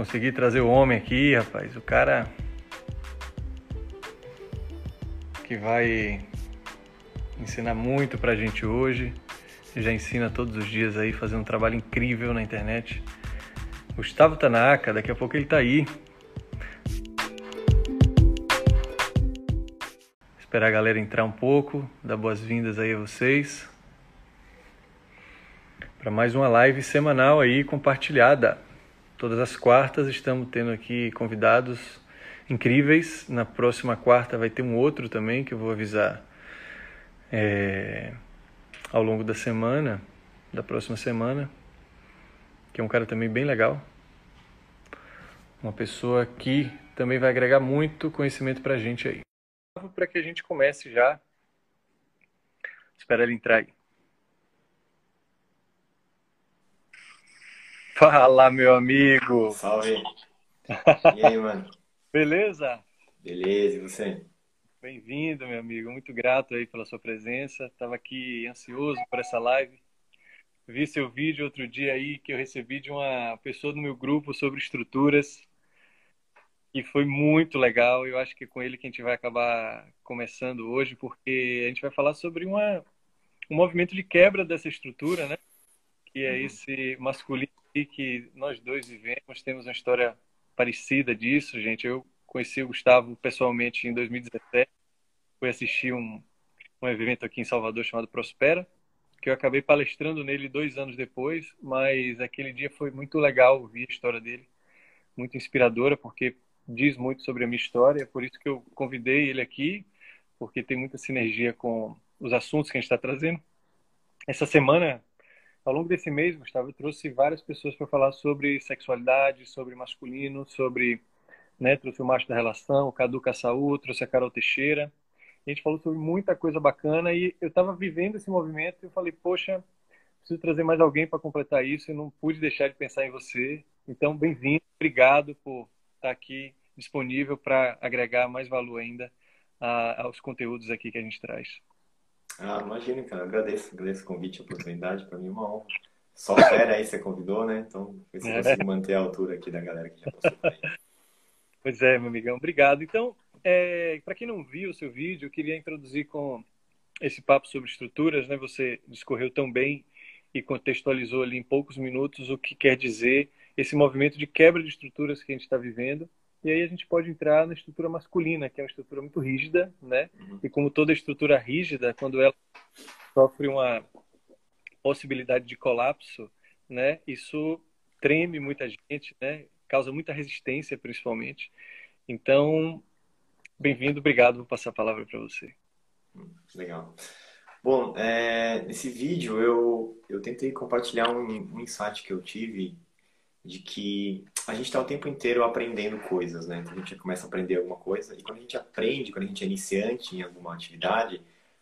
Consegui trazer o homem aqui, rapaz. O cara que vai ensinar muito pra gente hoje. Já ensina todos os dias aí, fazendo um trabalho incrível na internet. Gustavo Tanaka, daqui a pouco ele tá aí. Esperar a galera entrar um pouco, dar boas-vindas aí a vocês. Para mais uma live semanal aí compartilhada. Todas as quartas estamos tendo aqui convidados incríveis. Na próxima quarta vai ter um outro também que eu vou avisar é, ao longo da semana, da próxima semana, que é um cara também bem legal. Uma pessoa que também vai agregar muito conhecimento para a gente aí. Para que a gente comece já. Espera ele entrar aí. Fala, meu amigo! Salve! E aí, mano? Beleza? Beleza, e você? Bem-vindo, meu amigo. Muito grato aí pela sua presença. Estava aqui ansioso por essa live. Vi seu vídeo outro dia aí que eu recebi de uma pessoa do meu grupo sobre estruturas e foi muito legal. Eu acho que é com ele que a gente vai acabar começando hoje, porque a gente vai falar sobre uma, um movimento de quebra dessa estrutura, né? Que é uhum. esse masculino que nós dois vivemos, temos uma história parecida disso, gente. Eu conheci o Gustavo pessoalmente em 2017, fui assistir um, um evento aqui em Salvador chamado Prospera, que eu acabei palestrando nele dois anos depois, mas aquele dia foi muito legal ouvir a história dele, muito inspiradora, porque diz muito sobre a minha história, é por isso que eu convidei ele aqui, porque tem muita sinergia com os assuntos que a gente está trazendo. Essa semana ao longo desse mês, Gustavo, eu trouxe várias pessoas para falar sobre sexualidade, sobre masculino, sobre. Né, trouxe o macho da relação, o Cadu Caçaú, trouxe a Carol Teixeira. A gente falou sobre muita coisa bacana e eu estava vivendo esse movimento e eu falei, poxa, preciso trazer mais alguém para completar isso e não pude deixar de pensar em você. Então, bem-vindo, obrigado por estar aqui disponível para agregar mais valor ainda aos conteúdos aqui que a gente traz. Ah, imagina, cara. Agradeço, agradeço o convite, a oportunidade. Para mim é uma honra. Só fera aí você convidou, né? Então, ver se eu consigo manter a altura aqui da galera que já passou por aí. Pois é, meu amigão. Obrigado. Então, é, para quem não viu o seu vídeo, eu queria introduzir com esse papo sobre estruturas, né? Você discorreu tão bem e contextualizou ali em poucos minutos o que quer dizer esse movimento de quebra de estruturas que a gente está vivendo e aí a gente pode entrar na estrutura masculina, que é uma estrutura muito rígida, né? Uhum. E como toda estrutura rígida, quando ela sofre uma possibilidade de colapso, né? Isso treme muita gente, né? Causa muita resistência, principalmente. Então, bem-vindo, obrigado. Vou passar a palavra para você. Legal. Bom, é, nesse vídeo eu, eu tentei compartilhar um, um insight que eu tive de que a gente está o tempo inteiro aprendendo coisas, né? Então, a gente começa a aprender alguma coisa e quando a gente aprende, quando a gente é iniciante em alguma atividade,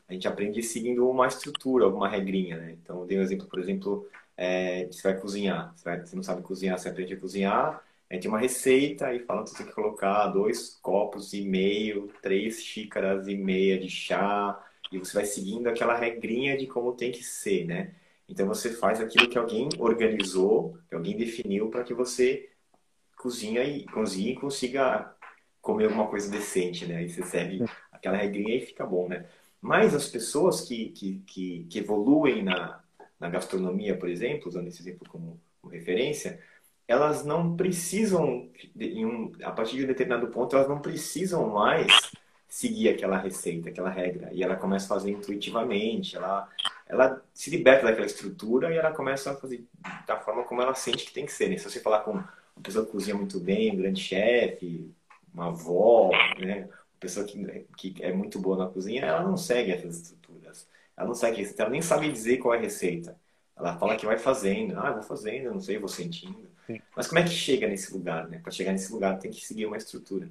a gente aprende seguindo uma estrutura, alguma regrinha, né? Então, eu dei um exemplo, por exemplo, é, você vai cozinhar, você, vai, você, não sabe cozinhar, você aprende a cozinhar, a gente tem uma receita e fala que você tem que colocar dois copos e meio, três xícaras e meia de chá, e você vai seguindo aquela regrinha de como tem que ser, né? Então você faz aquilo que alguém organizou, que alguém definiu para que você cozinha e cozinhe e consiga comer alguma coisa decente, né? E você segue aquela regrinha e fica bom, né? Mas as pessoas que, que, que, que evoluem na, na gastronomia, por exemplo, usando esse exemplo como, como referência, elas não precisam, um, a partir de um determinado ponto, elas não precisam mais seguir aquela receita, aquela regra. E ela começa a fazer intuitivamente, ela, ela se liberta daquela estrutura e ela começa a fazer da forma como ela sente que tem que ser. Né? Se você falar com uma pessoa que cozinha muito bem, um grande chefe, uma avó, né? uma pessoa que, que é muito boa na cozinha, ela não segue essas estruturas. Ela não segue isso, ela nem sabe dizer qual é a receita. Ela fala que vai fazendo, ah, vou fazendo, não sei, vou sentindo. Sim. Mas como é que chega nesse lugar, né? Para chegar nesse lugar tem que seguir uma estrutura.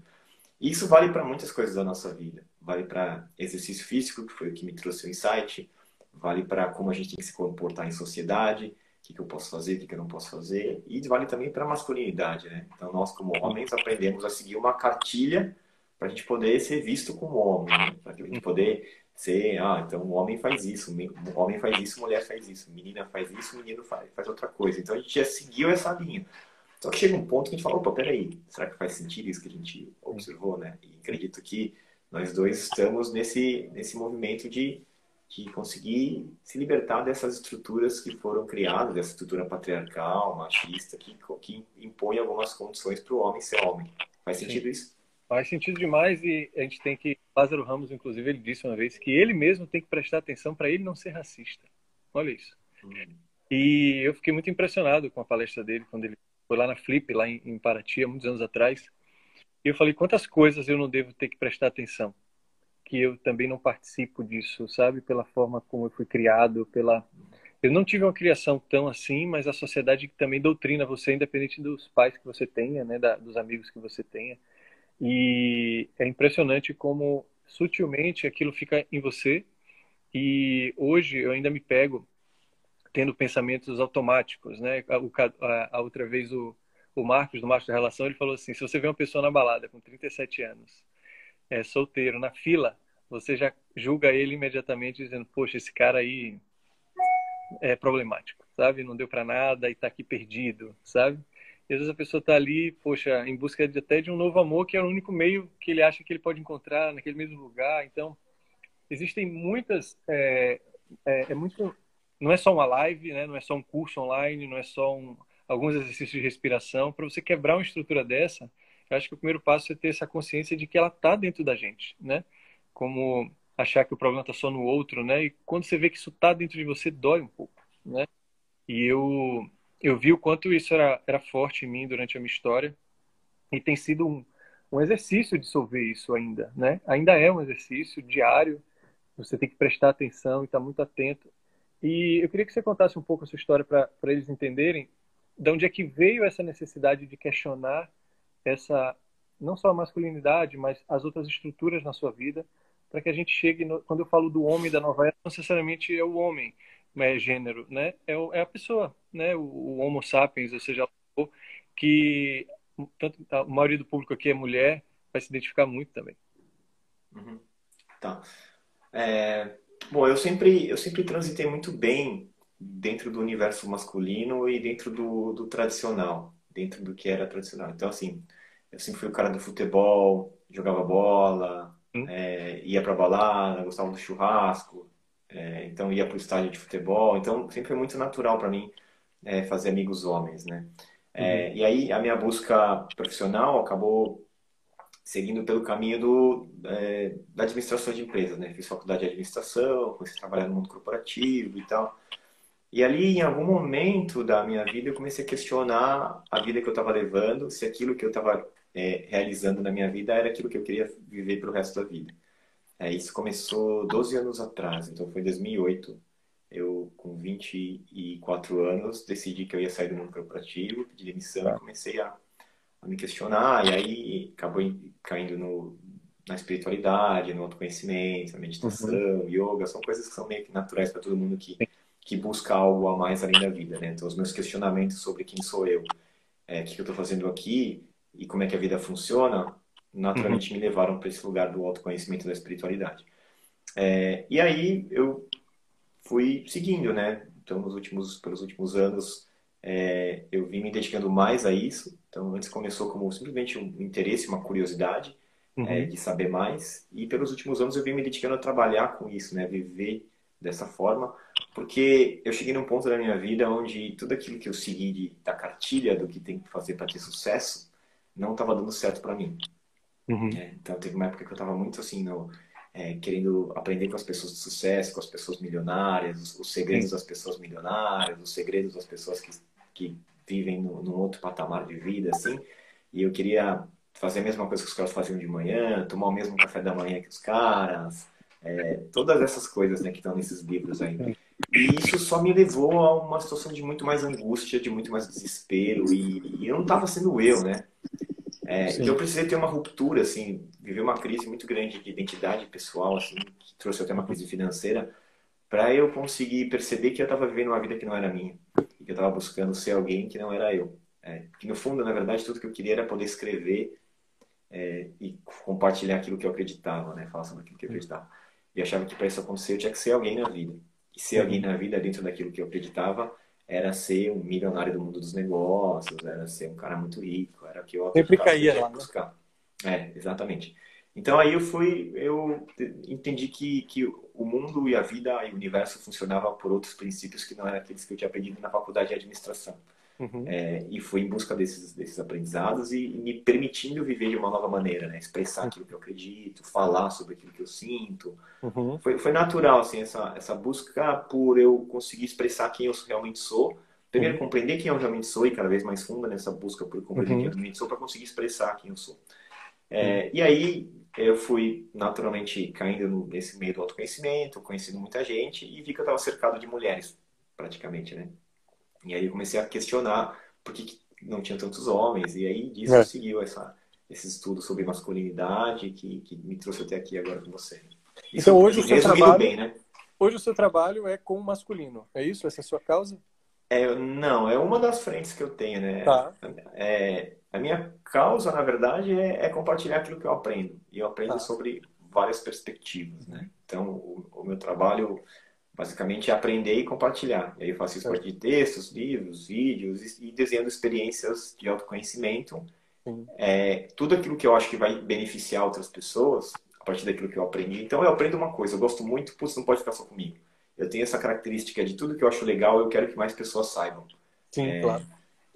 E isso vale para muitas coisas da nossa vida. Vale para exercício físico, que foi o que me trouxe o insight. Vale para como a gente tem que se comportar em sociedade. O que, que eu posso fazer, o que, que eu não posso fazer. E vale também para a masculinidade, né? Então, nós, como homens, aprendemos a seguir uma cartilha para a gente poder ser visto como homem. Né? Para a gente poder ser, ah, então o homem faz isso, o homem faz isso, mulher faz isso, menina faz isso, menino faz, faz outra coisa. Então, a gente já seguiu essa linha. Só que chega um ponto que a gente fala, opa, peraí, será que faz sentido isso que a gente observou, né? E acredito que nós dois estamos nesse, nesse movimento de, de conseguir se libertar dessas estruturas que foram criadas, dessa estrutura patriarcal, machista, que, que impõe algumas condições para o homem ser homem. Faz sentido Sim. isso? Faz sentido demais e a gente tem que. Lázaro Ramos, inclusive, ele disse uma vez que ele mesmo tem que prestar atenção para ele não ser racista. Olha isso. Hum. E eu fiquei muito impressionado com a palestra dele quando ele foi lá na Flip, lá em Paraty, há muitos anos atrás. E eu falei, quantas coisas eu não devo ter que prestar atenção? Que eu também não participo disso, sabe? Pela forma como eu fui criado, pela... Eu não tive uma criação tão assim, mas a sociedade também doutrina você, independente dos pais que você tenha, né? Da, dos amigos que você tenha. E é impressionante como sutilmente aquilo fica em você. E hoje eu ainda me pego tendo pensamentos automáticos, né? A, a, outra vez o, o Marcos, do Marcos da Relação, ele falou assim, se você vê uma pessoa na balada com 37 anos, é, solteiro, na fila, você já julga ele imediatamente dizendo, poxa, esse cara aí é problemático, sabe? Não deu para nada e tá aqui perdido, sabe? E às vezes a pessoa tá ali, poxa, em busca de, até de um novo amor, que é o único meio que ele acha que ele pode encontrar naquele mesmo lugar. Então, existem muitas... É, é, é muito não é só uma live, né? não é só um curso online, não é só um, alguns exercícios de respiração. Para você quebrar uma estrutura dessa, eu acho que o primeiro passo é ter essa consciência de que ela está dentro da gente, né? Como achar que o problema está só no outro, né? E quando você vê que isso está dentro de você, dói um pouco, né? E eu eu vi o quanto isso era, era forte em mim durante a minha história e tem sido um, um exercício dissolver isso ainda, né? Ainda é um exercício diário. Você tem que prestar atenção e estar tá muito atento e eu queria que você contasse um pouco a sua história para eles entenderem de onde é que veio essa necessidade de questionar essa não só a masculinidade, mas as outras estruturas na sua vida, para que a gente chegue no, quando eu falo do homem da nova era, não necessariamente é o homem, é gênero, né? É, o, é a pessoa, né? O, o, Homo sapiens, ou seja, que tanto a maioria do público aqui é mulher, vai se identificar muito também. Uhum. Tá. É, Bom, eu sempre, eu sempre transitei muito bem dentro do universo masculino e dentro do, do tradicional, dentro do que era tradicional. Então, assim, eu sempre fui o cara do futebol, jogava bola, hum. é, ia pra balada, gostava do churrasco, é, então ia pro estádio de futebol. Então, sempre foi muito natural para mim é, fazer amigos homens, né? É, uhum. E aí, a minha busca profissional acabou seguindo pelo caminho do, é, da administração de empresas, né? Fiz faculdade de administração, comecei a trabalhar no mundo corporativo e tal. E ali, em algum momento da minha vida, eu comecei a questionar a vida que eu estava levando, se aquilo que eu estava é, realizando na minha vida era aquilo que eu queria viver para o resto da vida. É, isso começou 12 anos atrás, então foi em 2008. Eu, com 24 anos, decidi que eu ia sair do mundo corporativo, pedi demissão e tá. comecei a a me questionar, e aí acabou caindo no, na espiritualidade, no autoconhecimento, na meditação, uhum. yoga, são coisas que são meio que naturais para todo mundo que, que busca algo a mais além da vida, né? Então, os meus questionamentos sobre quem sou eu, é, o que eu estou fazendo aqui e como é que a vida funciona, naturalmente uhum. me levaram para esse lugar do autoconhecimento da espiritualidade. É, e aí eu fui seguindo, né? Então, nos últimos, pelos últimos anos, é, eu vim me dedicando mais a isso. Então, antes começou como simplesmente um interesse, uma curiosidade é, uhum. é, de saber mais. E pelos últimos anos eu vim me dedicando a trabalhar com isso, né? Viver dessa forma. Porque eu cheguei num ponto da minha vida onde tudo aquilo que eu segui de, da cartilha do que tem que fazer para ter sucesso não estava dando certo para mim. Uhum. É, então, teve uma época que eu estava muito assim, no, é, querendo aprender com as pessoas de sucesso, com as pessoas milionárias, os, os segredos Sim. das pessoas milionárias, os segredos das pessoas que, que vivem no, num outro patamar de vida, assim. E eu queria fazer a mesma coisa que os caras faziam de manhã, tomar o mesmo café da manhã que os caras, é, todas essas coisas né, que estão nesses livros aí. E isso só me levou a uma situação de muito mais angústia, de muito mais desespero, e, e eu não estava sendo eu, né? É, então eu precisei ter uma ruptura, assim, viver uma crise muito grande de identidade pessoal, assim, que trouxe até uma crise financeira, para eu conseguir perceber que eu estava vivendo uma vida que não era minha e que eu estava buscando ser alguém que não era eu. É, que no fundo, na verdade, tudo que eu queria era poder escrever é, e compartilhar aquilo que eu acreditava, né? Falar sobre aquilo que eu acreditava. E achava que para isso acontecer eu tinha que ser alguém na vida. E ser alguém na vida dentro daquilo que eu acreditava era ser um milionário do mundo dos negócios, era ser um cara muito rico, era o que eu sempre caía lá, né? buscar. Né? É, exatamente. Então aí eu fui, eu entendi que, que o mundo e a vida e o universo funcionava por outros princípios que não eram aqueles que eu tinha aprendido na faculdade de administração. Uhum. É, e fui em busca desses, desses aprendizados e, e, me permitindo viver de uma nova maneira, né? Expressar uhum. aquilo que eu acredito, falar sobre aquilo que eu sinto. Uhum. Foi, foi natural, assim, essa, essa busca por eu conseguir expressar quem eu realmente sou. Primeiro, uhum. compreender quem eu realmente sou e cada vez mais funda nessa busca por compreender uhum. quem eu realmente sou para conseguir expressar quem eu sou. É, uhum. e aí, eu fui naturalmente caindo nesse meio do autoconhecimento, conhecendo muita gente e vi que eu estava cercado de mulheres, praticamente, né? E aí eu comecei a questionar por que não tinha tantos homens, e aí disso é. seguiu essa, esse estudo sobre masculinidade que, que me trouxe até aqui agora com você. Isso então hoje o seu trabalho, bem, né? hoje o seu trabalho é com o masculino, é isso? Essa é a sua causa? É, não, é uma das frentes que eu tenho, né? Tá. É, a minha causa, na verdade, é, é, compartilhar aquilo que eu aprendo. E eu aprendo tá. sobre várias perspectivas, né? Então, o, o meu trabalho basicamente é aprender e compartilhar. E aí eu faço isso a partir de textos, livros, vídeos e desenhando experiências de autoconhecimento. É, tudo aquilo que eu acho que vai beneficiar outras pessoas a partir daquilo que eu aprendi. Então eu aprendo uma coisa, eu gosto muito, putz, não pode ficar só comigo. Eu tenho essa característica de tudo que eu acho legal, eu quero que mais pessoas saibam. Sim, é, claro.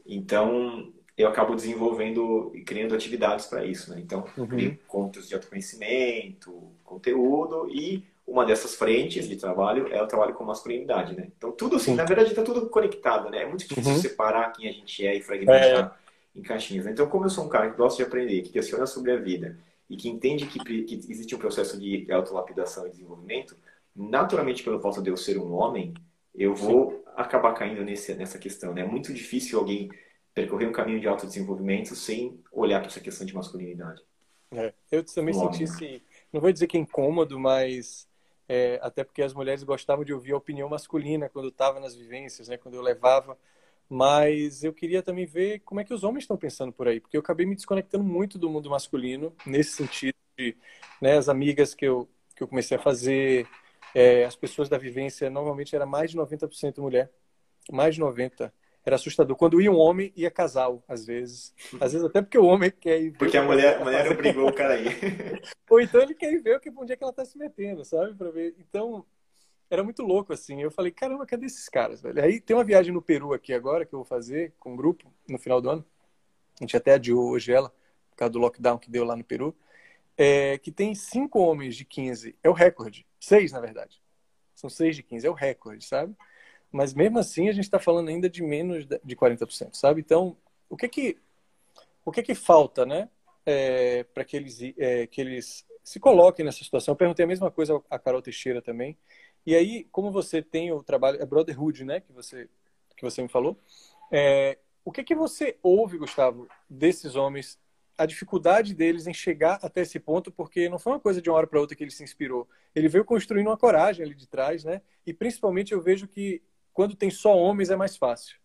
Então eu acabo desenvolvendo e criando atividades para isso, né? Então, uhum. contos de autoconhecimento, conteúdo e uma dessas frentes de trabalho é o trabalho com masculinidade, né? Então, tudo assim, Sim. na verdade, está tudo conectado, né? É muito difícil uhum. separar quem a gente é e fragmentar é. em caixinhas. Então, como eu sou um cara que gosta de aprender, que questiona sobre a vida e que entende que, que existe um processo de autolapidação e desenvolvimento, naturalmente, pelo fato de eu ser um homem, eu vou Sim. acabar caindo nesse, nessa questão, né? É muito difícil alguém percorrer um caminho de autodesenvolvimento sem olhar para essa questão de masculinidade. É, eu também um senti esse, não vou dizer que é incômodo, mas é, até porque as mulheres gostavam de ouvir a opinião masculina quando estava nas vivências, né, quando eu levava. Mas eu queria também ver como é que os homens estão pensando por aí, porque eu acabei me desconectando muito do mundo masculino nesse sentido de, né, as amigas que eu que eu comecei a fazer, é, as pessoas da vivência normalmente era mais de 90% mulher, mais de 90 era assustador. Quando ia um homem, ia casal, às vezes. Às vezes até porque o homem quer ir ver. Porque a mulher, a mulher obrigou o cara aí. Ou então ele quer ir ver o que, onde é que ela tá se metendo, sabe? Pra ver. Então, era muito louco, assim. Eu falei, caramba, cadê esses caras, velho? Aí tem uma viagem no Peru aqui agora, que eu vou fazer com um grupo, no final do ano. A gente até adiou hoje ela, por causa do lockdown que deu lá no Peru. É, que tem cinco homens de 15. É o recorde. Seis, na verdade. São seis de 15. É o recorde, sabe? Mas mesmo assim a gente está falando ainda de menos de 40%, sabe? Então, o que que, o que, que falta, né? É, para que eles, é, que eles se coloquem nessa situação. Eu perguntei a mesma coisa a Carol Teixeira também. E aí, como você tem o trabalho, é Brotherhood, né? Que você, que você me falou. É, o que que você ouve, Gustavo, desses homens a dificuldade deles em chegar até esse ponto, porque não foi uma coisa de uma hora para outra que ele se inspirou. Ele veio construindo uma coragem ali de trás, né? E principalmente eu vejo que quando tem só homens é mais fácil.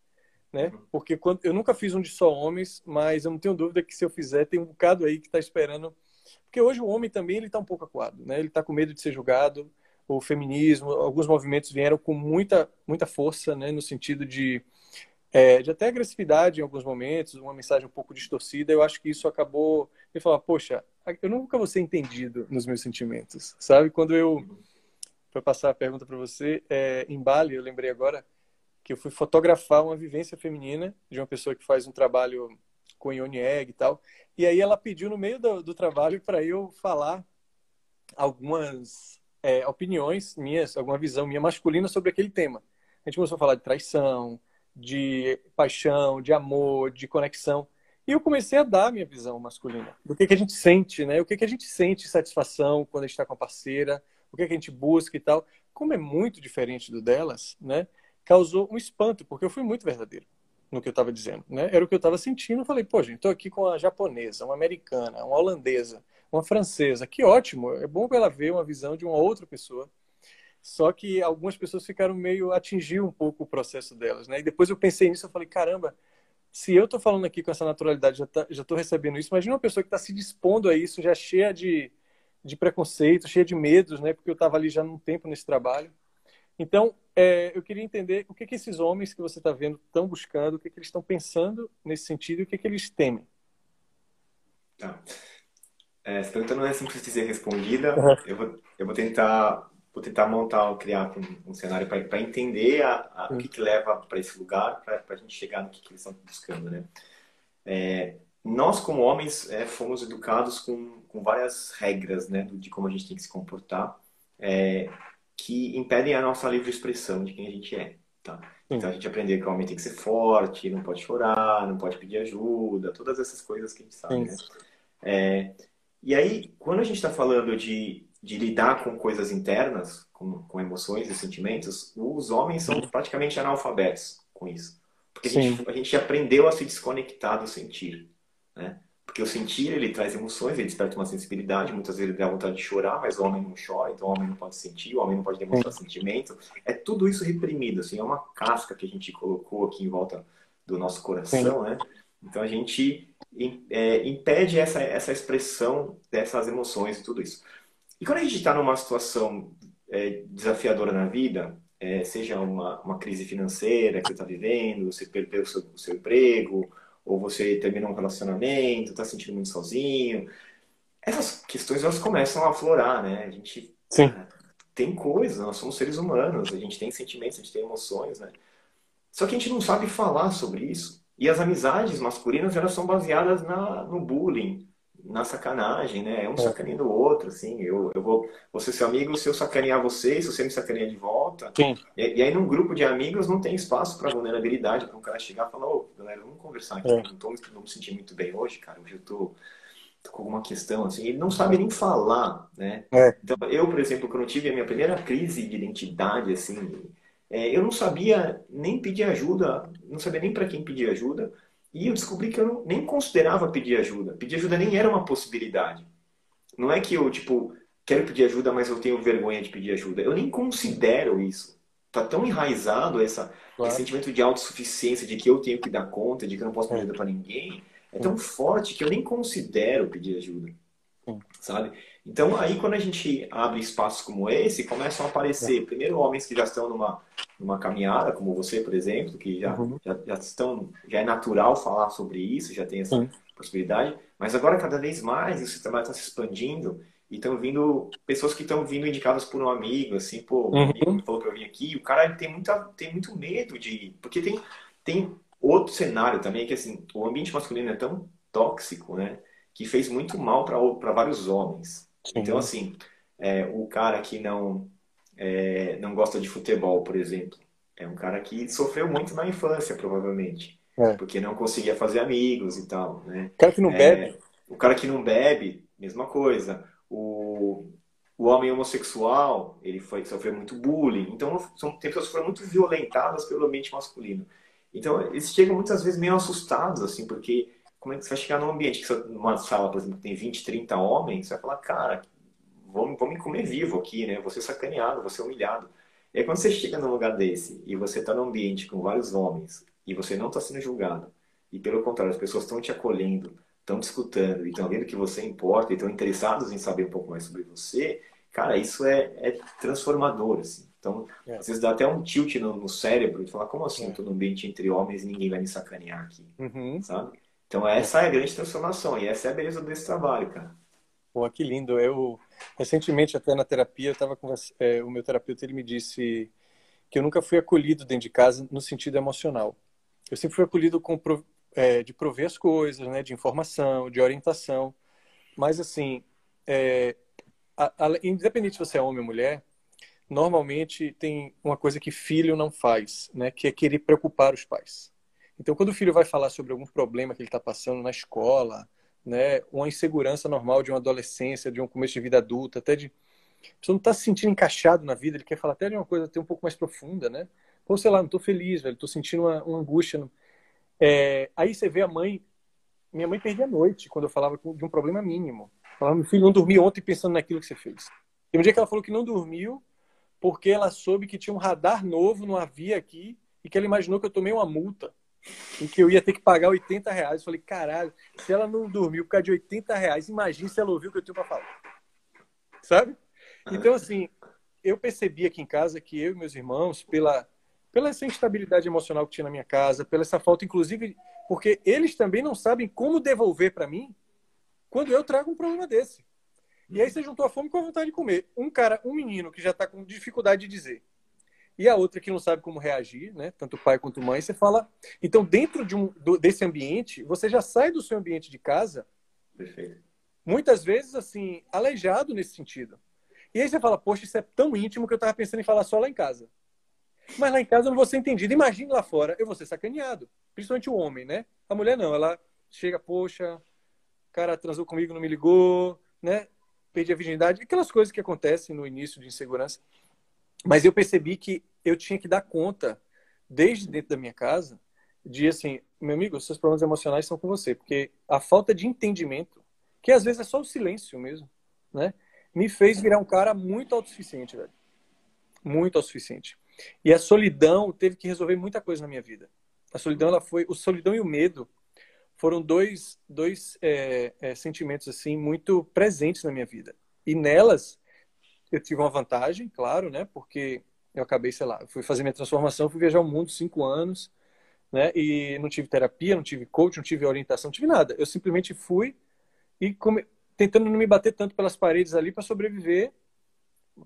Né? Uhum. Porque quando, eu nunca fiz um de só homens, mas eu não tenho dúvida que se eu fizer, tem um bocado aí que está esperando. Porque hoje o homem também ele está um pouco acuado, né? Ele está com medo de ser julgado. O feminismo, alguns movimentos vieram com muita, muita força, né? No sentido de, é, de até agressividade em alguns momentos, uma mensagem um pouco distorcida. Eu acho que isso acabou. Ele falar, poxa, eu nunca vou ser entendido nos meus sentimentos, sabe? Quando eu uhum para passar a pergunta para você, é, em Bali, eu lembrei agora que eu fui fotografar uma vivência feminina de uma pessoa que faz um trabalho com Ione Egg e tal. E aí ela pediu no meio do, do trabalho para eu falar algumas é, opiniões minhas, alguma visão minha masculina sobre aquele tema. A gente começou a falar de traição, de paixão, de amor, de conexão. E eu comecei a dar a minha visão masculina. Do que, que a gente sente, né? O que, que a gente sente satisfação quando a gente está com a parceira o que, é que a gente busca e tal. Como é muito diferente do delas, né? Causou um espanto, porque eu fui muito verdadeiro no que eu estava dizendo, né? Era o que eu estava sentindo. Eu falei, pô, gente, estou aqui com uma japonesa, uma americana, uma holandesa, uma francesa. Que ótimo! É bom ela ver uma visão de uma outra pessoa. Só que algumas pessoas ficaram meio atingir um pouco o processo delas, né? E depois eu pensei nisso, eu falei, caramba, se eu estou falando aqui com essa naturalidade, já tá, já estou recebendo isso, imagina uma pessoa que está se dispondo a isso, já cheia de de preconceito, cheia de medos, né? Porque eu estava ali já num tempo nesse trabalho. Então, é, eu queria entender o que, que esses homens que você está vendo estão buscando, o que, que eles estão pensando nesse sentido e o que, que eles temem. Tá. É, essa pergunta não é simples de ser respondida. Uhum. Eu, vou, eu vou tentar vou tentar montar, criar um, um cenário para entender a, a, o que, que leva para esse lugar, para a gente chegar no que, que eles estão buscando, né? É, nós, como homens, é, fomos educados com, com várias regras, né, de como a gente tem que se comportar, é, que impedem a nossa livre expressão de quem a gente é, tá? Então a gente aprendeu que o homem tem que ser forte, não pode chorar, não pode pedir ajuda, todas essas coisas que a gente sabe, né? É, e aí, quando a gente está falando de, de lidar com coisas internas, com, com emoções e sentimentos, os homens são praticamente analfabetos com isso. Porque a gente, a gente, aprendeu a se desconectar do sentir, né? Porque o sentir, ele traz emoções, ele desperta uma sensibilidade, muitas vezes ele dá vontade de chorar, mas o homem não chora, então o homem não pode sentir, o homem não pode demonstrar sentimento. É tudo isso reprimido, assim, é uma casca que a gente colocou aqui em volta do nosso coração, né? Então a gente é, impede essa, essa expressão dessas emoções e tudo isso. E quando a gente está numa situação é, desafiadora na vida, é, seja uma, uma crise financeira que você está vivendo, você perdeu o seu, o seu emprego, ou você terminou um relacionamento, está se sentindo muito sozinho, essas questões elas começam a aflorar, né? A gente Sim. tem coisas, nós somos seres humanos, a gente tem sentimentos, a gente tem emoções, né? Só que a gente não sabe falar sobre isso. E as amizades masculinas, elas são baseadas na, no bullying, na sacanagem, né? Um é. sacaneando o outro, assim. Eu, eu vou, ser seu amigo se eu sacanear você, se você me sacanear de volta. Sim. E, e aí, num grupo de amigos, não tem espaço para vulnerabilidade, para um cara chegar e falar: Ô, galera, vamos conversar aqui. É. Não, tô, não me sentindo muito bem hoje, cara. Hoje eu tô, tô, com alguma questão, assim. Ele não sabe nem falar, né? É. Então, eu, por exemplo, quando tive a minha primeira crise de identidade, assim é, eu não sabia nem pedir ajuda, não sabia nem para quem pedir ajuda, e eu descobri que eu não, nem considerava pedir ajuda. Pedir ajuda nem era uma possibilidade. Não é que eu, tipo, quero pedir ajuda, mas eu tenho vergonha de pedir ajuda. Eu nem considero isso. Tá tão enraizado essa, claro. esse sentimento de autossuficiência, de que eu tenho que dar conta, de que eu não posso pedir ajuda para ninguém. É tão forte que eu nem considero pedir ajuda. Sabe? Então, aí, quando a gente abre espaços como esse, começam a aparecer, é. primeiro, homens que já estão numa, numa caminhada, como você, por exemplo, que já, uhum. já, já, estão, já é natural falar sobre isso, já tem essa Sim. possibilidade, mas agora, cada vez mais, esse trabalho está se expandindo e estão vindo pessoas que estão vindo indicadas por um amigo, assim, pô, um amigo uhum. falou para eu vir aqui, o cara tem, muita, tem muito medo de ir, porque tem, tem outro cenário também, que assim, o ambiente masculino é tão tóxico, né, que fez muito mal para vários homens. Então, assim, é, o cara que não, é, não gosta de futebol, por exemplo, é um cara que sofreu muito na infância, provavelmente. É. Porque não conseguia fazer amigos e tal, né? O cara que não é, bebe. O cara que não bebe, mesma coisa. O, o homem homossexual, ele foi, sofreu muito bullying. Então, são pessoas que foram muito violentadas pelo ambiente masculino. Então, eles chegam muitas vezes meio assustados, assim, porque como é que você vai chegar num ambiente que numa sala, por exemplo, que tem 20, 30 homens, você vai falar, cara, vão, vão me comer vivo aqui, né? Vou ser sacaneado, vou ser humilhado. E aí quando você chega num lugar desse e você está num ambiente com vários homens e você não está sendo julgado, e pelo contrário, as pessoas estão te acolhendo, estão te escutando e estão vendo que você importa e estão interessados em saber um pouco mais sobre você, cara, isso é, é transformador, assim. Então, é. às vezes dá até um tilt no, no cérebro e falar, como assim, é. eu estou num ambiente entre homens e ninguém vai me sacanear aqui, uhum. sabe? Então essa é a grande transformação e essa é a beleza desse trabalho, cara. Pô, que lindo. Eu recentemente até na terapia, eu tava é, o meu terapeuta, ele me disse que eu nunca fui acolhido dentro de casa no sentido emocional. Eu sempre fui acolhido com é, de prover as coisas, né, de informação, de orientação. Mas assim, é, a, a, independente se você é homem ou mulher, normalmente tem uma coisa que filho não faz, né, que é querer preocupar os pais. Então, quando o filho vai falar sobre algum problema que ele está passando na escola, né, uma insegurança normal de uma adolescência, de um começo de vida adulta, até de. A pessoa não está se sentindo encaixado na vida, ele quer falar até de uma coisa até um pouco mais profunda, né? Ou sei lá, não estou feliz, velho, estou sentindo uma, uma angústia. No... É... aí você vê a mãe. Minha mãe perdia a noite quando eu falava de um problema mínimo. Falava, meu filho não dormiu ontem pensando naquilo que você fez. Tem um dia que ela falou que não dormiu porque ela soube que tinha um radar novo no havia aqui e que ela imaginou que eu tomei uma multa em que eu ia ter que pagar 80 reais. Eu falei, caralho, se ela não dormiu por causa de 80 reais, imagine se ela ouviu o que eu tinha para falar. Sabe? Então, assim, eu percebi aqui em casa que eu e meus irmãos, pela, pela essa instabilidade emocional que tinha na minha casa, pela essa falta, inclusive, porque eles também não sabem como devolver para mim quando eu trago um problema desse. E aí você juntou a fome com a vontade de comer. Um cara, um menino que já está com dificuldade de dizer, e a outra que não sabe como reagir, né? Tanto pai quanto mãe, você fala. Então, dentro de um, do, desse ambiente, você já sai do seu ambiente de casa. Perfeito. Muitas vezes, assim, aleijado nesse sentido. E aí você fala, poxa, isso é tão íntimo que eu estava pensando em falar só lá em casa. Mas lá em casa eu não vou ser entendido. Imagine lá fora, eu vou ser sacaneado. Principalmente o homem, né? A mulher não, ela chega, poxa, o cara transou comigo, não me ligou, né? Perdi a virgindade. Aquelas coisas que acontecem no início de insegurança. Mas eu percebi que eu tinha que dar conta, desde dentro da minha casa, de assim, meu amigo, seus problemas emocionais são com você, porque a falta de entendimento, que às vezes é só o silêncio mesmo, né? Me fez virar um cara muito autossuficiente, velho. Muito autossuficiente. E a solidão teve que resolver muita coisa na minha vida. A solidão, ela foi, o solidão e o medo foram dois, dois é, é, sentimentos assim muito presentes na minha vida. E nelas eu tive uma vantagem, claro, né? Porque eu acabei, sei lá, fui fazer minha transformação, fui viajar o mundo cinco anos, né? E não tive terapia, não tive coach, não tive orientação, não tive nada. Eu simplesmente fui e come... tentando não me bater tanto pelas paredes ali para sobreviver,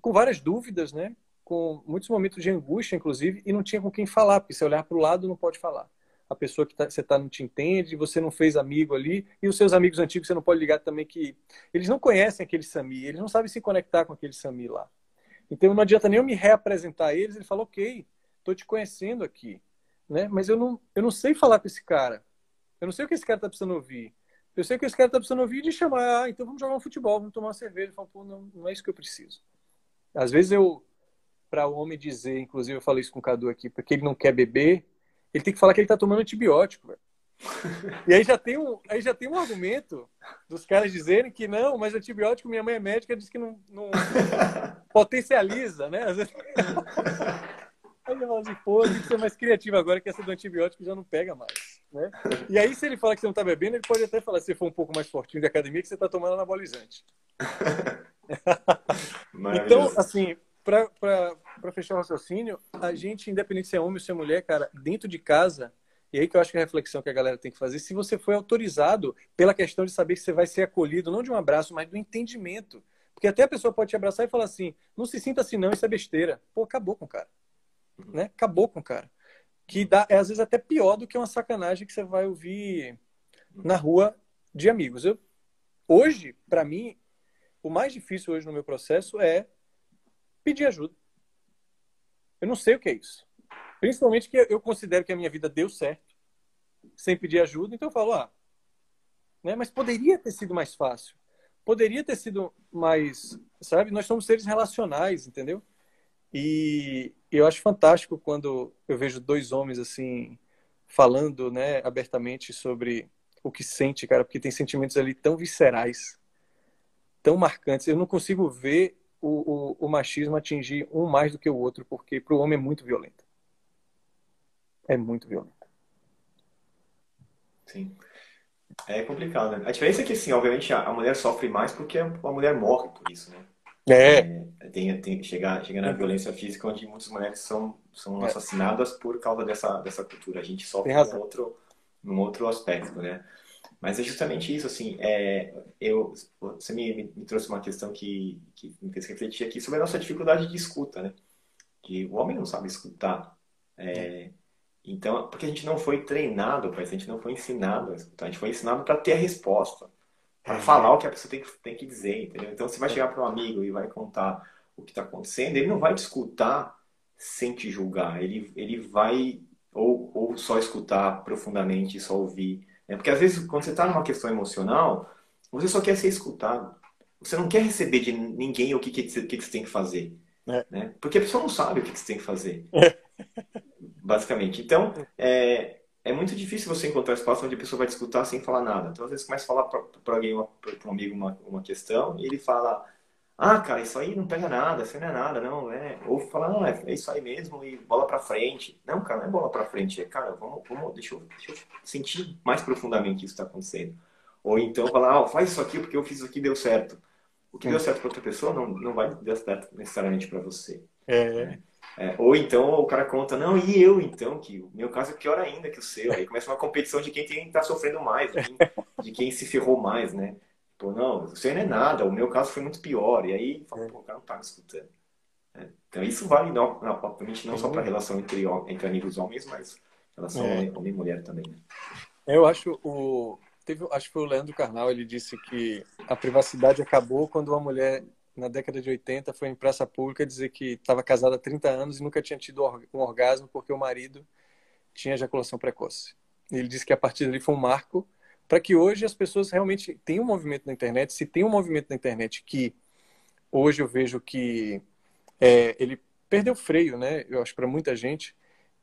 com várias dúvidas, né? Com muitos momentos de angústia, inclusive, e não tinha com quem falar, porque se olhar para o lado não pode falar a pessoa que tá, você está não te entende, você não fez amigo ali, e os seus amigos antigos você não pode ligar também que eles não conhecem aquele Sami, eles não sabem se conectar com aquele Sami lá. Então não adianta nem eu me reapresentar a eles, ele fala, ok, estou te conhecendo aqui, né? mas eu não, eu não sei falar com esse cara, eu não sei o que esse cara está precisando ouvir. Eu sei que esse cara está precisando ouvir de chamar, ah, então vamos jogar um futebol, vamos tomar uma cerveja. Eu falo, pô, não, não é isso que eu preciso. Às vezes eu, para o homem dizer, inclusive eu falei isso com o Cadu aqui, porque ele não quer beber, ele tem que falar que ele está tomando antibiótico, velho. E aí já tem um, aí já tem um argumento dos caras dizerem que não, mas antibiótico, minha mãe é médica, diz que não, não potencializa, né? Às vezes... Aí ele fala assim, pô, tem que ser mais criativo agora que essa do antibiótico já não pega mais, né? E aí se ele fala que você não tá bebendo, ele pode até falar, se for um pouco mais fortinho de academia, que você tá tomando anabolizante. então, assim, para fechar o raciocínio, a gente, independente se é homem ou se é mulher, cara, dentro de casa, e aí que eu acho que é a reflexão que a galera tem que fazer, se você foi autorizado pela questão de saber que você vai ser acolhido, não de um abraço, mas do entendimento. Porque até a pessoa pode te abraçar e falar assim, não se sinta assim não, isso é besteira. Pô, acabou com o cara. Né? Acabou com o cara. Que dá, é às vezes até pior do que uma sacanagem que você vai ouvir na rua de amigos. Eu, hoje, para mim, o mais difícil hoje no meu processo é pedir ajuda. Eu não sei o que é isso. Principalmente que eu considero que a minha vida deu certo, sem pedir ajuda, então eu falo, ah, né? Mas poderia ter sido mais fácil. Poderia ter sido mais, sabe? Nós somos seres relacionais, entendeu? E eu acho fantástico quando eu vejo dois homens assim falando, né, abertamente sobre o que sente, cara, porque tem sentimentos ali tão viscerais, tão marcantes. Eu não consigo ver o, o, o machismo atingir um mais do que o outro, porque para o homem é muito violento. É muito violento. Sim. É complicado, né? A diferença é que, assim, obviamente, a mulher sofre mais porque a mulher morre por isso, né? É. é tem, tem, chega, chega na é. violência física onde muitas mulheres são, são é. assassinadas por causa dessa, dessa cultura. A gente sofre num outro, num outro aspecto, né? Mas é justamente isso, assim, é, eu, você me, me, trouxe uma questão que, que me fez refletir aqui sobre a nossa dificuldade de escuta, né? Que o homem não sabe escutar. É, então, porque a gente não foi treinado para isso, a gente não foi ensinado a escutar, a gente foi ensinado para ter a resposta, para é. falar o que a pessoa tem que, tem que dizer, entendeu? Então, você vai chegar para um amigo e vai contar o que está acontecendo, ele não vai te escutar sem te julgar, ele, ele vai ou, ou só escutar profundamente, só ouvir é porque às vezes, quando você está numa questão emocional, você só quer ser escutado. Você não quer receber de ninguém o que, que, que, que você tem que fazer. É. Né? Porque a pessoa não sabe o que, que você tem que fazer. É. Basicamente. Então, é, é muito difícil você encontrar espaço onde a pessoa vai te escutar sem falar nada. Então, às vezes, começa a falar para alguém, para um amigo, uma, uma questão, e ele fala: ah, cara, isso aí não pega nada, isso aí não é nada, não, é. Ou falar, não, é, é isso aí mesmo e bola pra frente. Não, cara, não é bola pra frente, é, cara, vamos, vamos deixa, eu, deixa eu sentir mais profundamente isso que está acontecendo. Ou então falar, ah, faz isso aqui porque eu fiz isso aqui e deu certo. O que deu certo para outra pessoa não, não vai dar certo necessariamente para você. É. É, ou então o cara conta, não, e eu então, que o meu caso é pior ainda que o seu. Aí começa uma competição de quem está sofrendo mais, de quem, de quem, se ferrou mais, né? Pô, não, você não é nada, o meu caso foi muito pior. E aí, fala, pô, o cara não tá me escutando. É, então isso vale, não, não obviamente, não só para a relação entre, entre amigos homens, mas relação é. homem e mulher também. Né? Eu acho o teve, acho que foi o Leandro Carnal, ele disse que a privacidade acabou quando uma mulher na década de 80 foi em praça pública dizer que estava casada há 30 anos e nunca tinha tido um orgasmo porque o marido tinha ejaculação precoce. Ele disse que a partir dali foi um marco para que hoje as pessoas realmente tenham um movimento na internet. Se tem um movimento na internet que hoje eu vejo que é, ele perdeu freio, né? Eu acho para muita gente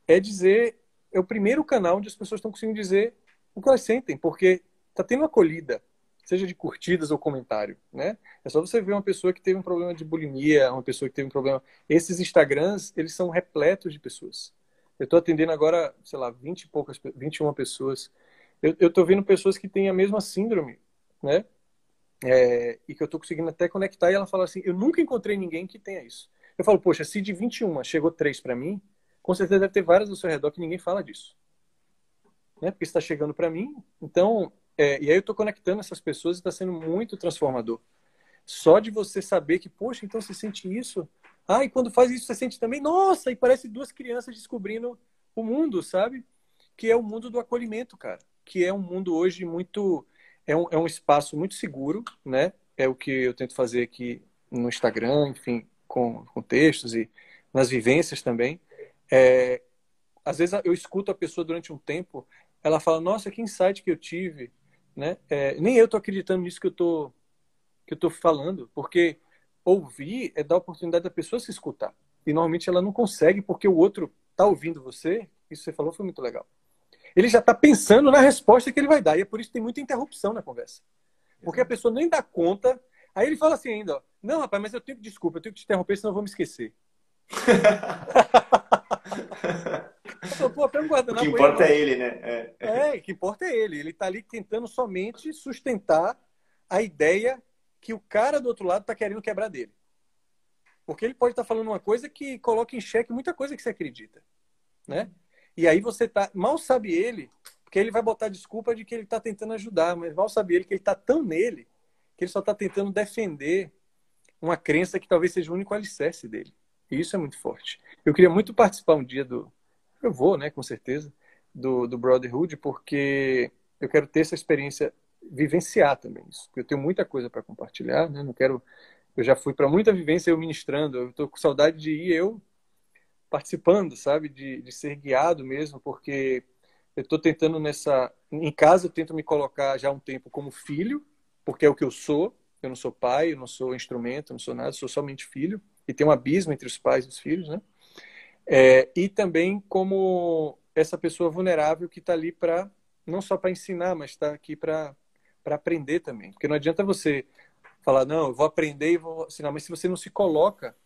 é dizer é o primeiro canal onde as pessoas estão conseguindo dizer o que elas sentem, porque está tendo acolhida, seja de curtidas ou comentário, né? É só você ver uma pessoa que teve um problema de bulimia, uma pessoa que teve um problema. Esses Instagrams, eles são repletos de pessoas. Eu estou atendendo agora, sei lá, 20 e poucas, 21 pessoas. Eu estou vendo pessoas que têm a mesma síndrome, né? É, e que eu estou conseguindo até conectar. E ela fala assim: Eu nunca encontrei ninguém que tenha isso. Eu falo, Poxa, se de 21 chegou 3 para mim, com certeza deve ter várias ao seu redor que ninguém fala disso. Né? Porque está chegando para mim. Então, é, e aí eu estou conectando essas pessoas e está sendo muito transformador. Só de você saber que, poxa, então você sente isso. Ah, e quando faz isso você sente também, nossa, e parece duas crianças descobrindo o mundo, sabe? Que é o mundo do acolhimento, cara. Que é um mundo hoje muito. É um, é um espaço muito seguro, né? É o que eu tento fazer aqui no Instagram, enfim, com, com textos e nas vivências também. É, às vezes eu escuto a pessoa durante um tempo, ela fala, nossa, que insight que eu tive né? É, nem eu estou acreditando nisso que eu tô que eu tô falando, porque ouvir é dar a oportunidade da pessoa se escutar. E normalmente ela não consegue porque o outro está ouvindo você. Isso que você falou foi muito legal. Ele já está pensando na resposta que ele vai dar. E é por isso que tem muita interrupção na conversa. Porque a pessoa nem dá conta. Aí ele fala assim ainda, ó, não, rapaz, mas eu tenho que, desculpa, eu tenho que te interromper, senão eu vou me esquecer. Pô, o que importa é ele, né? É. é, o que importa é ele. Ele está ali tentando somente sustentar a ideia que o cara do outro lado está querendo quebrar dele. Porque ele pode estar tá falando uma coisa que coloca em xeque muita coisa que você acredita, né? E aí você tá mal sabe ele, porque ele vai botar desculpa de que ele está tentando ajudar, mas mal sabe ele que ele está tão nele que ele só está tentando defender uma crença que talvez seja o único alicerce dele. E isso é muito forte. Eu queria muito participar um dia do, eu vou, né, com certeza, do, do Brotherhood, porque eu quero ter essa experiência, vivenciar também isso. Porque eu tenho muita coisa para compartilhar, né? Não quero. Eu já fui para muita vivência eu ministrando, eu estou com saudade de ir eu participando, sabe? De, de ser guiado mesmo, porque eu estou tentando nessa. Em casa, eu tento me colocar já há um tempo como filho, porque é o que eu sou. Eu não sou pai, eu não sou instrumento, eu não sou nada, sou somente filho. E tem um abismo entre os pais e os filhos, né? É, e também como essa pessoa vulnerável que está ali para não só para ensinar, mas está aqui para aprender também. Porque não adianta você falar, não, eu vou aprender e vou ensinar, mas se você não se coloca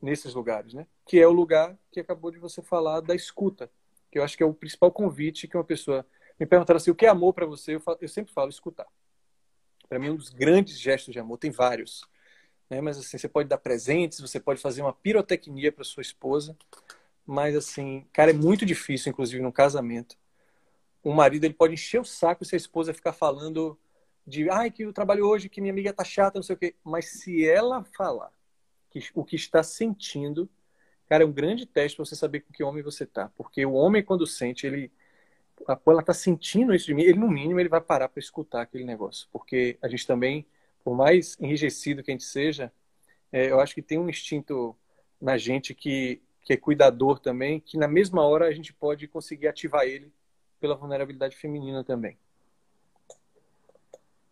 nesses lugares, né? Que é o lugar que acabou de você falar da escuta, que eu acho que é o principal convite que uma pessoa me perguntar assim, o que é amor para você? Eu, falo, eu, sempre falo escutar. Para mim, um dos grandes gestos de amor, tem vários, né? Mas assim, você pode dar presentes, você pode fazer uma pirotecnia para sua esposa, mas assim, cara, é muito difícil, inclusive no casamento. O marido ele pode encher o saco se a esposa ficar falando de, ai, que eu trabalho hoje, que minha amiga tá chata, não sei o quê. Mas se ela falar que, o que está sentindo, cara, é um grande teste para você saber com que homem você tá. Porque o homem, quando sente, ele. Quando ela tá sentindo isso de mim, ele, no mínimo, ele vai parar para escutar aquele negócio. Porque a gente também, por mais enrijecido que a gente seja, é, eu acho que tem um instinto na gente que que é cuidador também, que na mesma hora a gente pode conseguir ativar ele pela vulnerabilidade feminina também.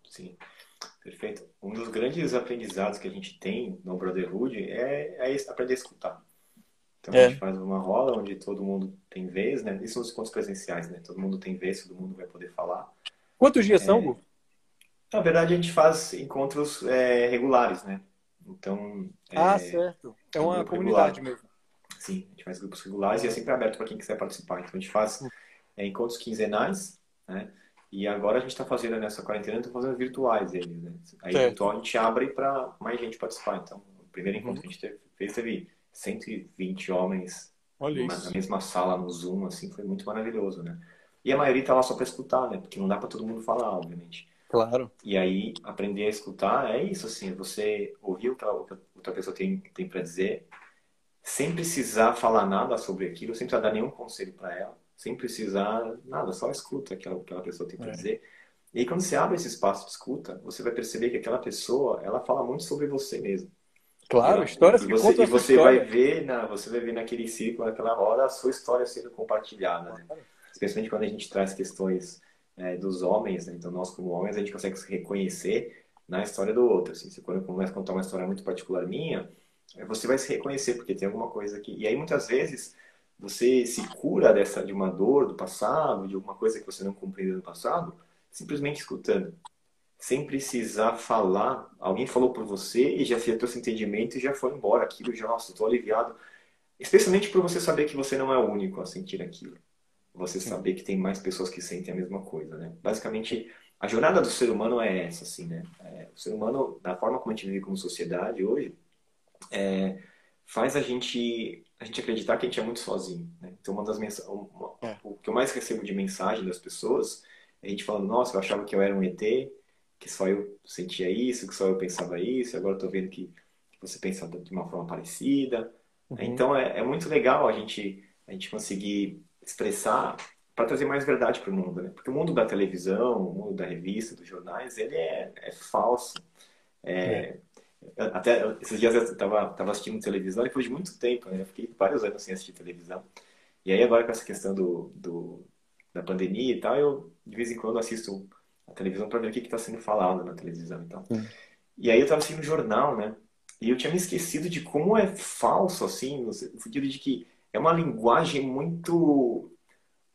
Sim, perfeito. Um dos grandes aprendizados que a gente tem no Brotherhood é, é aprender a escutar. Então é. a gente faz uma rola onde todo mundo tem vez, né? Isso nos encontros presenciais, né? Todo mundo tem vez, todo mundo vai poder falar. Quantos dias é... são, Gu? Na verdade, a gente faz encontros é, regulares, né? Então. Ah, certo. É uma comunidade regular. mesmo. Sim, a gente faz grupos regulares e é sempre aberto para quem quiser participar. Então a gente faz é, encontros quinzenais, né? E agora a gente está fazendo nessa quarentena, está fazendo virtuais eles, né? Aí certo. virtual a gente abre para mais gente participar. Então, o primeiro encontro uhum. que a gente teve, fez teve 120 homens na, na mesma sala no Zoom, assim, foi muito maravilhoso, né? E a maioria tá lá só para escutar, né? Porque não dá para todo mundo falar, obviamente. Claro. E aí, aprender a escutar é isso, assim, você ouvir o que a outra pessoa tem, tem para dizer, sem precisar falar nada sobre aquilo, sem precisar dar nenhum conselho para ela, sem precisar nada, só escuta aquela, aquela pessoa tem para é. dizer. E aí, quando você abre esse espaço de escuta, você vai perceber que aquela pessoa, ela fala muito sobre você mesmo. Claro, histórias que você, E você vai ver, na, você vai ver naquele ciclo, naquela hora, a sua história sendo compartilhada, né? Especialmente quando a gente traz questões é, dos homens, né? Então, nós como homens, a gente consegue se reconhecer na história do outro. Assim, se quando eu começo a contar uma história muito particular minha, é, você vai se reconhecer, porque tem alguma coisa aqui. E aí, muitas vezes, você se cura dessa de uma dor do passado, de alguma coisa que você não compreendeu no passado, simplesmente escutando. Sem precisar falar. Alguém falou por você e já fez esse entendimento e já foi embora. Aquilo já, nossa, estou aliviado. Especialmente por você saber que você não é o único a sentir aquilo você saber que tem mais pessoas que sentem a mesma coisa, né? Basicamente, a jornada do ser humano é essa, assim, né? É, o ser humano, da forma como a gente vive como sociedade hoje, é, faz a gente a gente acreditar que a gente é muito sozinho, né? Então, uma das mensagens, é. o que eu mais recebo de mensagem das pessoas é a gente falando, nossa, eu achava que eu era um ET, que só eu sentia isso, que só eu pensava isso, e agora eu tô vendo que você pensa de uma forma parecida. Uhum. Então, é, é muito legal a gente a gente conseguir expressar para trazer mais verdade para o mundo, né? Porque o mundo da televisão, o mundo da revista, dos jornais, ele é, é falso. É, é. Até esses dias eu estava tava assistindo televisão depois de muito tempo, né? Eu fiquei vários anos sem assistir televisão. E aí agora com essa questão do, do da pandemia e tal, eu de vez em quando assisto a televisão para ver o que está sendo falado na televisão e tal. E aí eu estava assistindo um jornal, né? E eu tinha me esquecido de como é falso, assim, no sentido de que é uma linguagem muito.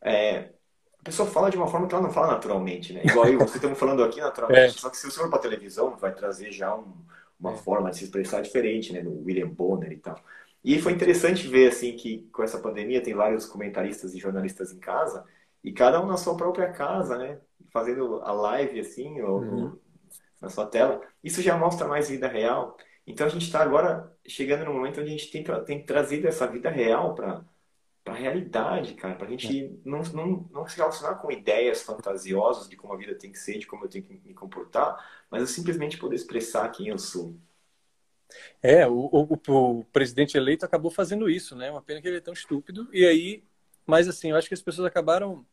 É, a pessoa fala de uma forma que ela não fala naturalmente, né? Igual eu, você estamos falando aqui naturalmente. É. Só que se você for para televisão, vai trazer já um, uma é. forma de se expressar diferente, né? No William Bonner e tal. E foi interessante ver, assim, que com essa pandemia tem vários comentaristas e jornalistas em casa, e cada um na sua própria casa, né? Fazendo a live, assim, ou uhum. na sua tela. Isso já mostra mais vida real. Então a gente está agora chegando no momento onde a gente tem, tem trazido essa vida real para a realidade, cara, para a gente é. não, não, não se relacionar com ideias fantasiosas de como a vida tem que ser, de como eu tenho que me comportar, mas eu simplesmente poder expressar quem eu sou. É, o, o, o, presidente eleito acabou fazendo isso, né? Uma pena que ele é tão estúpido. E aí, mas assim, eu acho que as pessoas acabaram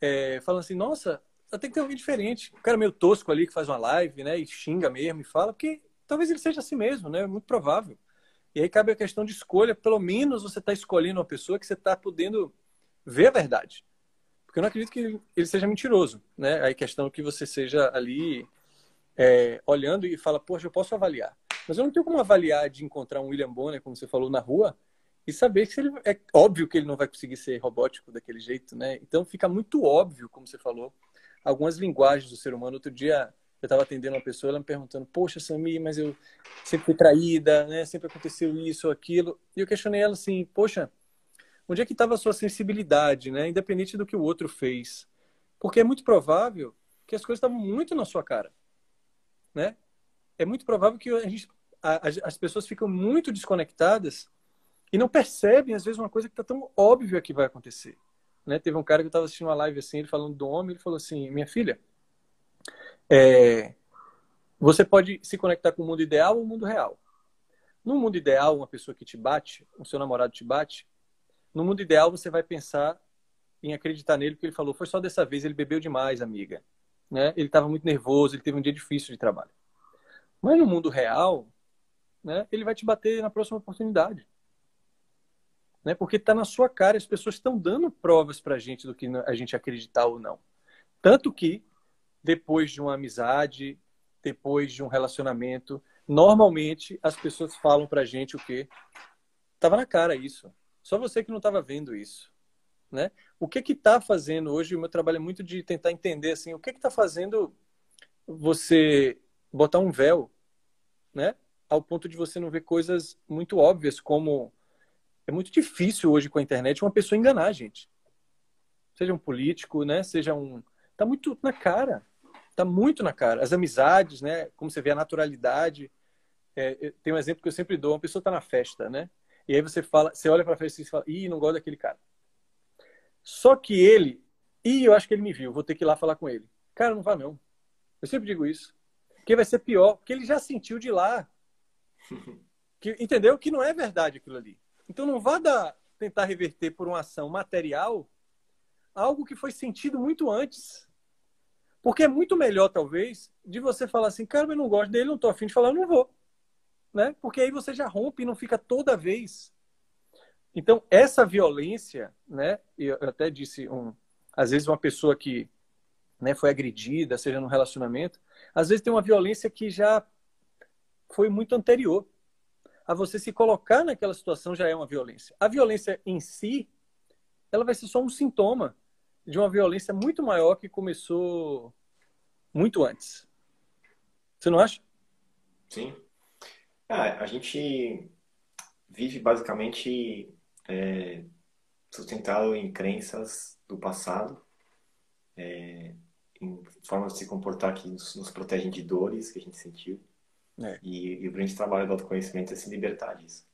é, falando assim: nossa, tem que ter alguém diferente. O cara meio tosco ali que faz uma live, né? E xinga mesmo e fala, porque talvez ele seja assim mesmo, né? É muito provável. E aí cabe a questão de escolha. Pelo menos você está escolhendo uma pessoa que você está podendo ver a verdade. Porque eu não acredito que ele seja mentiroso, né? Aí questão que você seja ali é, olhando e fala, poxa, eu posso avaliar. Mas eu não tenho como avaliar de encontrar um William Bonner, como você falou, na rua, e saber se ele é óbvio que ele não vai conseguir ser robótico daquele jeito, né? Então fica muito óbvio, como você falou, algumas linguagens do ser humano. Outro dia eu estava atendendo uma pessoa, ela me perguntando, poxa, Sami, mas eu sempre fui traída, né? Sempre aconteceu isso, aquilo. E eu questionei ela assim, poxa, onde é que estava a sua sensibilidade, né? Independente do que o outro fez. Porque é muito provável que as coisas estavam muito na sua cara, né? É muito provável que a gente, a, a, as pessoas ficam muito desconectadas e não percebem, às vezes, uma coisa que está tão óbvia que vai acontecer. Né? Teve um cara que estava assistindo uma live assim, ele falando do homem, ele falou assim, minha filha, é, você pode se conectar com o mundo ideal ou o mundo real. No mundo ideal, uma pessoa que te bate, o seu namorado te bate, no mundo ideal você vai pensar em acreditar nele, porque ele falou, foi só dessa vez, ele bebeu demais, amiga. Né? Ele estava muito nervoso, ele teve um dia difícil de trabalho. Mas no mundo real, né, ele vai te bater na próxima oportunidade. Né? Porque está na sua cara, as pessoas estão dando provas para a gente do que a gente acreditar ou não. Tanto que depois de uma amizade, depois de um relacionamento, normalmente as pessoas falam pra gente o quê? Tava na cara isso. Só você que não estava vendo isso, né? O que que tá fazendo hoje? O meu trabalho é muito de tentar entender assim, o que que tá fazendo você botar um véu, né? Ao ponto de você não ver coisas muito óbvias como é muito difícil hoje com a internet uma pessoa enganar a gente. Seja um político, né? Seja um Tá muito na cara. Tá muito na cara. As amizades, né? Como você vê a naturalidade. É, tem um exemplo que eu sempre dou. Uma pessoa tá na festa, né? E aí você fala, você olha para a festa e fala, ih, não gosto daquele cara. Só que ele, ih, eu acho que ele me viu, vou ter que ir lá falar com ele. Cara, não vá não. Eu sempre digo isso. Porque vai ser pior, porque ele já sentiu de lá. Que, entendeu? Que não é verdade aquilo ali. Então não vá dar, tentar reverter por uma ação material algo que foi sentido muito antes. Porque é muito melhor, talvez, de você falar assim, cara, eu não gosto dele, não tô afim de falar, eu não vou. Né? Porque aí você já rompe e não fica toda vez. Então, essa violência, né? Eu até disse, um, às vezes uma pessoa que né, foi agredida, seja no relacionamento, às vezes tem uma violência que já foi muito anterior. A você se colocar naquela situação já é uma violência. A violência em si, ela vai ser só um sintoma de uma violência muito maior que começou muito antes. Você não acha? Sim. Ah, a gente vive basicamente é, sustentado em crenças do passado, é, em formas de se comportar que nos, nos, protegem de dores que a gente sentiu. É. E, e, o grande trabalho do autoconhecimento é se libertar disso.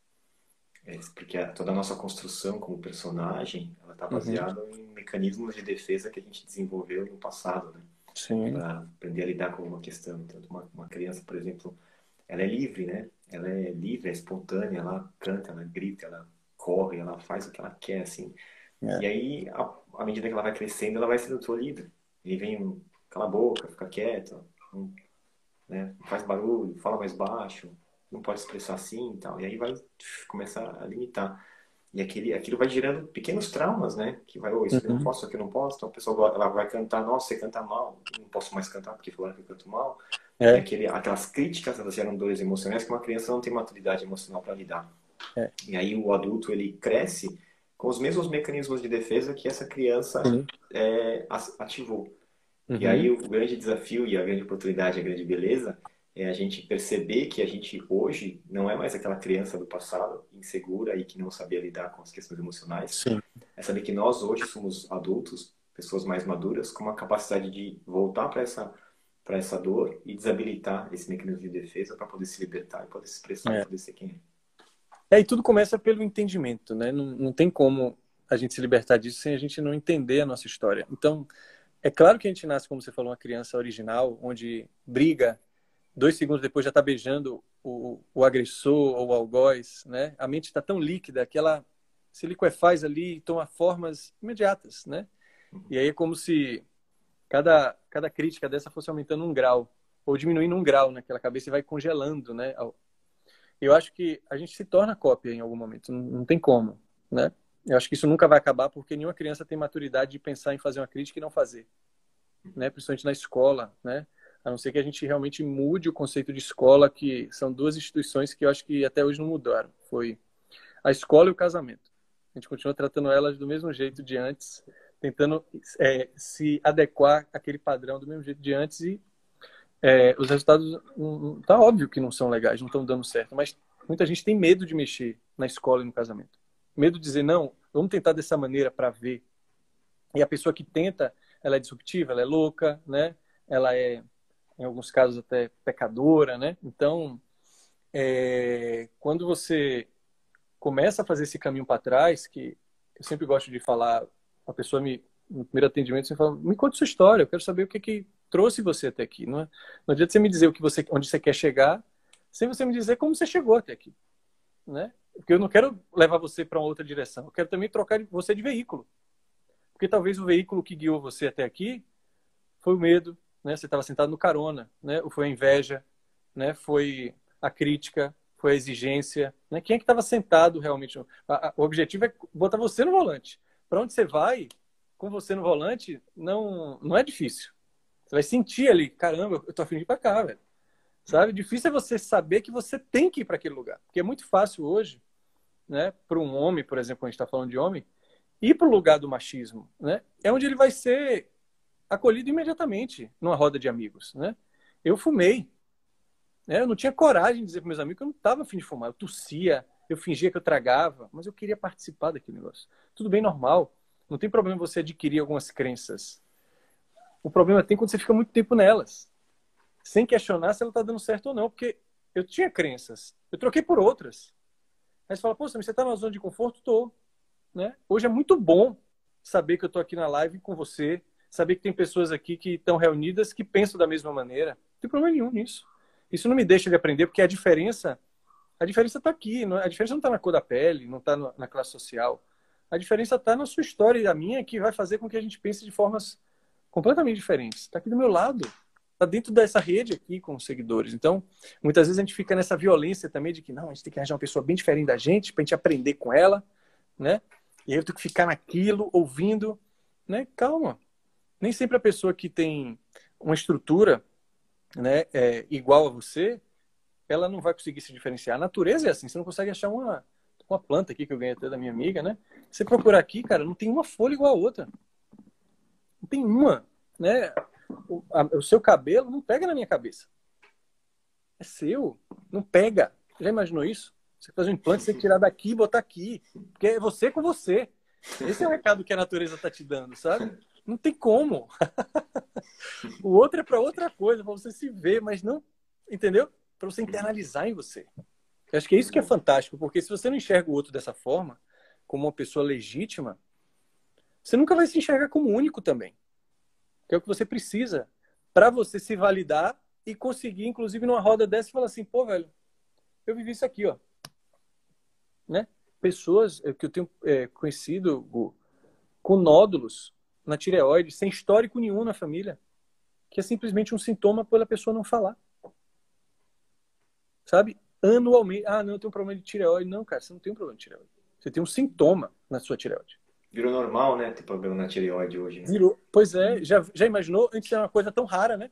É, porque a, toda a nossa construção como personagem, ela está uhum. baseada uhum. em mecanismos de defesa que a gente desenvolveu no passado, né? Para aprender a lidar com uma questão. Então, uma, uma criança, por exemplo, ela é livre, né? Ela é livre, é espontânea, ela canta, ela grita, ela corre, ela faz o que ela quer, assim. É. E aí, à medida que ela vai crescendo, ela vai sendo tolhida. E vem um, cala a boca, fica quieta, um, né? faz barulho, fala mais baixo, não pode expressar assim e tal. E aí vai começar a limitar. E aquele, aquilo vai gerando pequenos traumas, né? Que vai, oh, isso uhum. eu não uhum. posso, isso aqui eu não posso. Então a pessoa ela vai cantar, nossa, você canta mal, não posso mais cantar porque falaram que eu canto mal. É. Aquele, aquelas críticas, elas geram dores emocionais que uma criança não tem maturidade emocional para lidar. É. E aí o adulto, ele cresce com os mesmos mecanismos de defesa que essa criança uhum. é, ativou. Uhum. E aí o grande desafio e a grande oportunidade, a grande beleza é a gente perceber que a gente hoje não é mais aquela criança do passado, insegura e que não sabia lidar com as questões emocionais. Sim. É saber que nós hoje somos adultos, pessoas mais maduras, com uma capacidade de voltar para essa para essa dor e desabilitar esse mecanismo de defesa para poder se libertar e poder se expressar, é. poder ser quem é. É, e tudo começa pelo entendimento, né? Não, não tem como a gente se libertar disso sem a gente não entender a nossa história. Então, é claro que a gente nasce, como você falou, uma criança original, onde briga, dois segundos depois já está beijando o, o, agressor ou o algoz, né? A mente está tão líquida que ela se liquefaz ali e toma formas imediatas, né? E aí é como se cada, cada crítica dessa fosse aumentando um grau ou diminuindo um grau naquela cabeça e vai congelando, né? Eu acho que a gente se torna cópia em algum momento, não, não tem como, né? Eu acho que isso nunca vai acabar porque nenhuma criança tem maturidade de pensar em fazer uma crítica e não fazer, né? Principalmente na escola, né? A não ser que a gente realmente mude o conceito de escola, que são duas instituições que eu acho que até hoje não mudaram. Foi a escola e o casamento. A gente continua tratando elas do mesmo jeito de antes, tentando é, se adequar àquele padrão do mesmo jeito de antes e é, os resultados tá óbvio que não são legais, não estão dando certo, mas muita gente tem medo de mexer na escola e no casamento. Medo de dizer não, vamos tentar dessa maneira para ver. E a pessoa que tenta, ela é disruptiva, ela é louca, né? Ela é em alguns casos até pecadora, né? Então, é, quando você começa a fazer esse caminho para trás, que eu sempre gosto de falar, a pessoa me no primeiro atendimento você fala, me conta sua história, eu quero saber o que que trouxe você até aqui, não é? Não adianta você me dizer o que você, onde você quer chegar, sem você me dizer como você chegou até aqui, né? Porque eu não quero levar você para uma outra direção, eu quero também trocar você de veículo, porque talvez o veículo que guiou você até aqui foi o medo, né? Você estava sentado no carona, né? Ou foi a inveja, né? Foi a crítica, foi a exigência, né? Quem é que estava sentado realmente? O objetivo é botar você no volante. Para onde você vai, com você no volante, não não é difícil. Você vai sentir ali, caramba, eu tô afim de ir para cá, velho. Sabe? Difícil é você saber que você tem que ir para aquele lugar. Porque é muito fácil hoje, né, para um homem, por exemplo, quando a gente está falando de homem, ir para o lugar do machismo, né? É onde ele vai ser acolhido imediatamente numa roda de amigos, né? Eu fumei. Né? Eu não tinha coragem de dizer para meus amigos que eu não estava afim de fumar. Eu tossia, eu fingia que eu tragava, mas eu queria participar daquele negócio. Tudo bem, normal. Não tem problema você adquirir algumas crenças. O problema tem quando você fica muito tempo nelas, sem questionar se ela está dando certo ou não, porque eu tinha crenças, eu troquei por outras. Aí você fala, pô, você está na zona de conforto? Tô. Né? Hoje é muito bom saber que eu estou aqui na live com você, saber que tem pessoas aqui que estão reunidas que pensam da mesma maneira. Não tem problema nenhum nisso. Isso não me deixa de aprender, porque a diferença a diferença está aqui. A diferença não está na cor da pele, não está na classe social. A diferença está na sua história e a minha, que vai fazer com que a gente pense de formas completamente diferentes. Está aqui do meu lado. Está dentro dessa rede aqui com os seguidores. Então, muitas vezes a gente fica nessa violência também de que não, a gente tem que arranjar uma pessoa bem diferente da gente para a gente aprender com ela, né? E aí eu tenho que ficar naquilo, ouvindo, né? Calma. Nem sempre a pessoa que tem uma estrutura, né, é, igual a você, ela não vai conseguir se diferenciar. A natureza é assim, você não consegue achar uma, uma planta aqui que eu ganhei até da minha amiga, né? Você procurar aqui, cara, não tem uma folha igual a outra. Não tem uma, né? O, a, o seu cabelo não pega na minha cabeça. É seu, não pega. Já imaginou isso? Você faz um implante, você tirar daqui e botar aqui. Porque é você com você. Esse é o recado que a natureza está te dando, sabe? Não tem como. o outro é para outra coisa, para você se ver, mas não. Entendeu? Para você internalizar em você. Eu acho que é isso que é fantástico, porque se você não enxerga o outro dessa forma, como uma pessoa legítima, você nunca vai se enxergar como único também. Que é o que você precisa para você se validar e conseguir, inclusive, numa roda dessa, falar assim: pô, velho, eu vivi isso aqui, ó né? Pessoas é, que eu tenho é, conhecido com nódulos na tireoide, sem histórico nenhum na família, que é simplesmente um sintoma pela pessoa não falar. Sabe? Anualmente. Ah, não, eu tenho um problema de tireoide. Não, cara, você não tem um problema de tireoide. Você tem um sintoma na sua tireoide. Virou normal, né? Ter problema na tireoide hoje. Né? Virou. Pois é, já, já imaginou? Antes era uma coisa tão rara, né?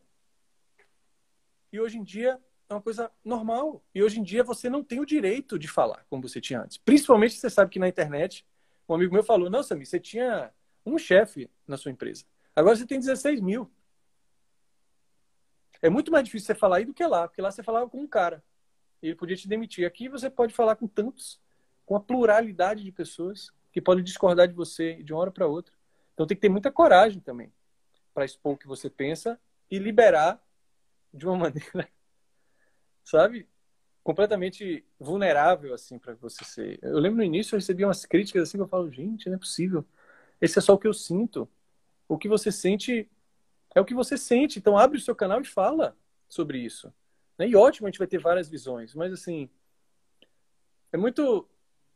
E hoje em dia é uma coisa normal. E hoje em dia você não tem o direito de falar como você tinha antes. Principalmente você sabe que na internet, um amigo meu falou: Não, Samir, você tinha um chefe na sua empresa. Agora você tem 16 mil. É muito mais difícil você falar aí do que lá, porque lá você falava com um cara. E ele podia te demitir. Aqui você pode falar com tantos, com a pluralidade de pessoas que podem discordar de você de uma hora para outra. Então tem que ter muita coragem também para expor o que você pensa e liberar de uma maneira sabe? Completamente vulnerável, assim, para você ser. Eu lembro no início eu recebi umas críticas assim que eu falo, gente, não é possível. Esse é só o que eu sinto. O que você sente é o que você sente. Então abre o seu canal e fala sobre isso. Né? E ótimo, a gente vai ter várias visões, mas assim, é muito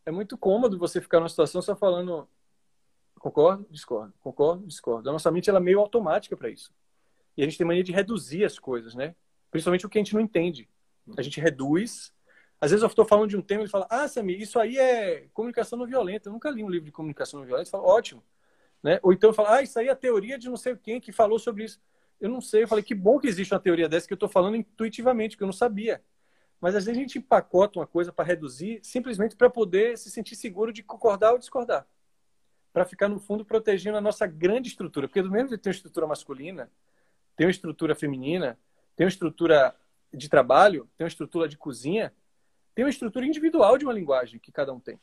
é muito cômodo você ficar numa situação só falando concordo, discordo, concordo, discordo. A nossa mente ela é meio automática para isso. E a gente tem mania de reduzir as coisas, né? Principalmente o que a gente não entende. A gente reduz. Às vezes eu estou falando de um tema e ele fala, ah, Samir, isso aí é comunicação não violenta. Eu nunca li um livro de comunicação não violenta. Eu falo, ótimo. Né? Ou então eu falo, ah, isso aí é a teoria de não sei quem que falou sobre isso. Eu não sei. Eu falei, que bom que existe uma teoria dessa que eu estou falando intuitivamente, que eu não sabia. Mas às vezes a gente empacota uma coisa para reduzir, simplesmente para poder se sentir seguro de concordar ou discordar. Para ficar, no fundo, protegendo a nossa grande estrutura. Porque do mesmo jeito tem uma estrutura masculina, tem uma estrutura feminina, tem uma estrutura de trabalho, tem uma estrutura de cozinha, tem uma estrutura individual de uma linguagem que cada um tem.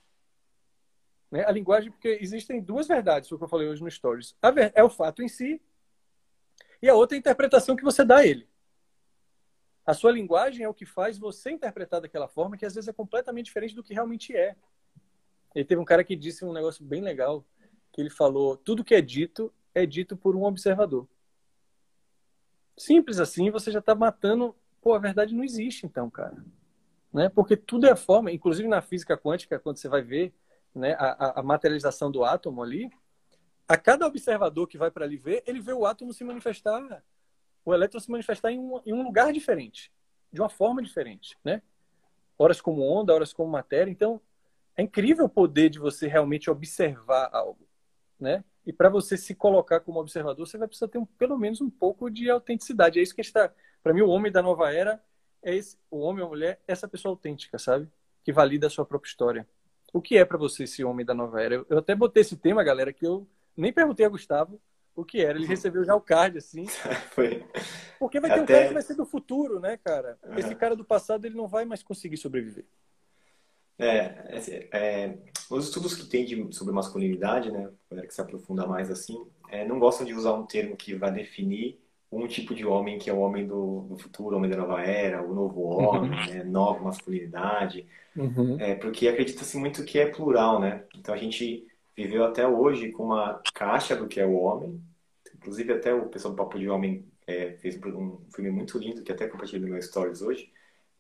Né? A linguagem, porque existem duas verdades, foi o que eu falei hoje no Stories. A ver, é o fato em si e a outra é a interpretação que você dá a ele. A sua linguagem é o que faz você interpretar daquela forma, que às vezes é completamente diferente do que realmente é. E teve um cara que disse um negócio bem legal, que ele falou: tudo que é dito é dito por um observador. Simples assim, você já está matando Pô, a verdade não existe então, cara. Né? Porque tudo é forma, inclusive na física quântica, quando você vai ver né, a, a materialização do átomo ali, a cada observador que vai para ali ver, ele vê o átomo se manifestar, o elétron se manifestar em um, em um lugar diferente, de uma forma diferente, né? Horas como onda, horas como matéria. Então, é incrível o poder de você realmente observar algo, né? E para você se colocar como observador, você vai precisar ter um, pelo menos um pouco de autenticidade. É isso que está para mim, o homem da nova era é esse, o homem ou a mulher, essa pessoa autêntica, sabe? Que valida a sua própria história. O que é para você esse homem da nova era? Eu, eu, até botei esse tema, galera, que eu nem perguntei a Gustavo o que era. Ele recebeu já o card, assim. Foi. Porque vai ter até... um cara que vai ser do futuro, né, cara? Esse cara do passado, ele não vai mais conseguir sobreviver. É, é, é os estudos que tem de, sobre masculinidade, né, galera que se aprofunda mais assim, é, não gostam de usar um termo que vai definir um tipo de homem que é o homem do, do futuro, o homem da nova era, o novo homem, uhum. né? nova masculinidade, uhum. é, porque acredita-se muito que é plural, né? Então a gente viveu até hoje com uma caixa do que é o homem, inclusive até o pessoal do Papo de Homem é, fez um filme muito lindo que até compartilhei no meu stories hoje,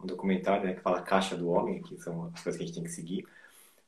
um documentário né, que fala Caixa do Homem, que são as coisas que a gente tem que seguir.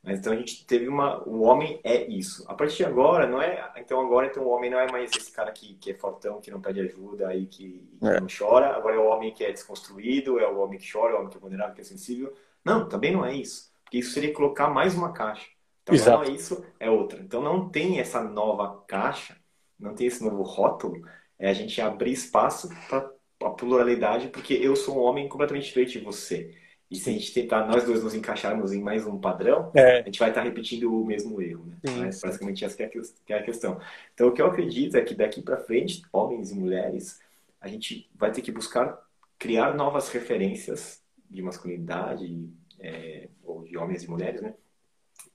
Mas então a gente teve uma. O homem é isso. A partir de agora, não é. Então agora então o homem não é mais esse cara que, que é fortão, que não pede ajuda e que, que é. não chora. Agora é o homem que é desconstruído, é o homem que chora, é o homem que é vulnerável, que é sensível. Não, também não é isso. Porque isso seria colocar mais uma caixa. Então Exato. não é isso, é outra. Então não tem essa nova caixa, não tem esse novo rótulo. É a gente abrir espaço para a pluralidade, porque eu sou um homem completamente diferente de você. E se a gente tentar nós dois nos encaixarmos em mais um padrão, é. a gente vai estar repetindo o mesmo erro. Né? Sim, Mas basicamente essa é a questão. Então o que eu acredito é que daqui para frente, homens e mulheres, a gente vai ter que buscar criar novas referências de masculinidade, é, ou de homens e mulheres, né?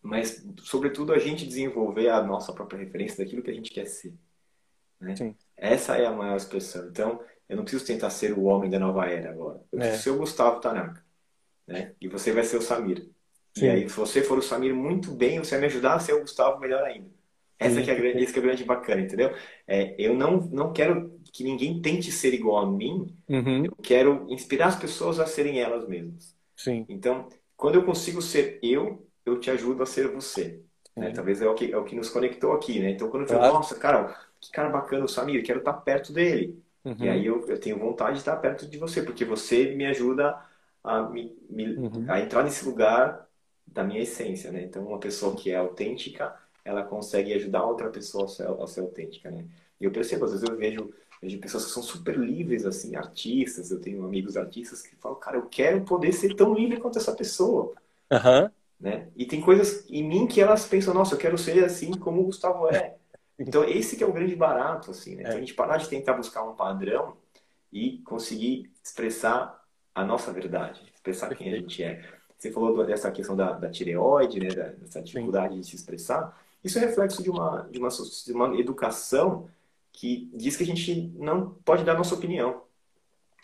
Mas, sobretudo, a gente desenvolver a nossa própria referência daquilo que a gente quer ser. Né? Essa é a maior expressão. Então, eu não preciso tentar ser o homem da nova era agora. Eu preciso é. ser o Gustavo Tanaka né? E você vai ser o Samir. Sim. E aí, se você for o Samir muito bem, você vai me ajudar a ser o Gustavo melhor ainda. Essa que é a grande, esse que é grande bacana, entendeu? É, eu não, não quero que ninguém tente ser igual a mim. Uhum. Eu quero inspirar as pessoas a serem elas mesmas. Sim. Então, quando eu consigo ser eu, eu te ajudo a ser você. Né? Talvez é o, que, é o que nos conectou aqui, né? Então, quando eu falo, claro. nossa, cara, que cara bacana o Samir, quero estar perto dele. Uhum. E aí eu, eu tenho vontade de estar perto de você, porque você me ajuda a, me, me, uhum. a entrar nesse lugar da minha essência, né? Então, uma pessoa que é autêntica, ela consegue ajudar outra pessoa a ser, a ser autêntica, né? E eu percebo, às vezes eu vejo, vejo pessoas que são super livres, assim, artistas, eu tenho amigos artistas que falam, cara, eu quero poder ser tão livre quanto essa pessoa. Uhum. Né? E tem coisas em mim que elas pensam, nossa, eu quero ser assim como o Gustavo é. Então, esse que é o grande barato, assim, né? Então, a gente parar de tentar buscar um padrão e conseguir expressar a nossa verdade, expressar quem a gente é. Você falou dessa questão da, da tireoide, né, dessa dificuldade Sim. de se expressar. Isso é reflexo de uma, de, uma, de uma educação que diz que a gente não pode dar nossa opinião,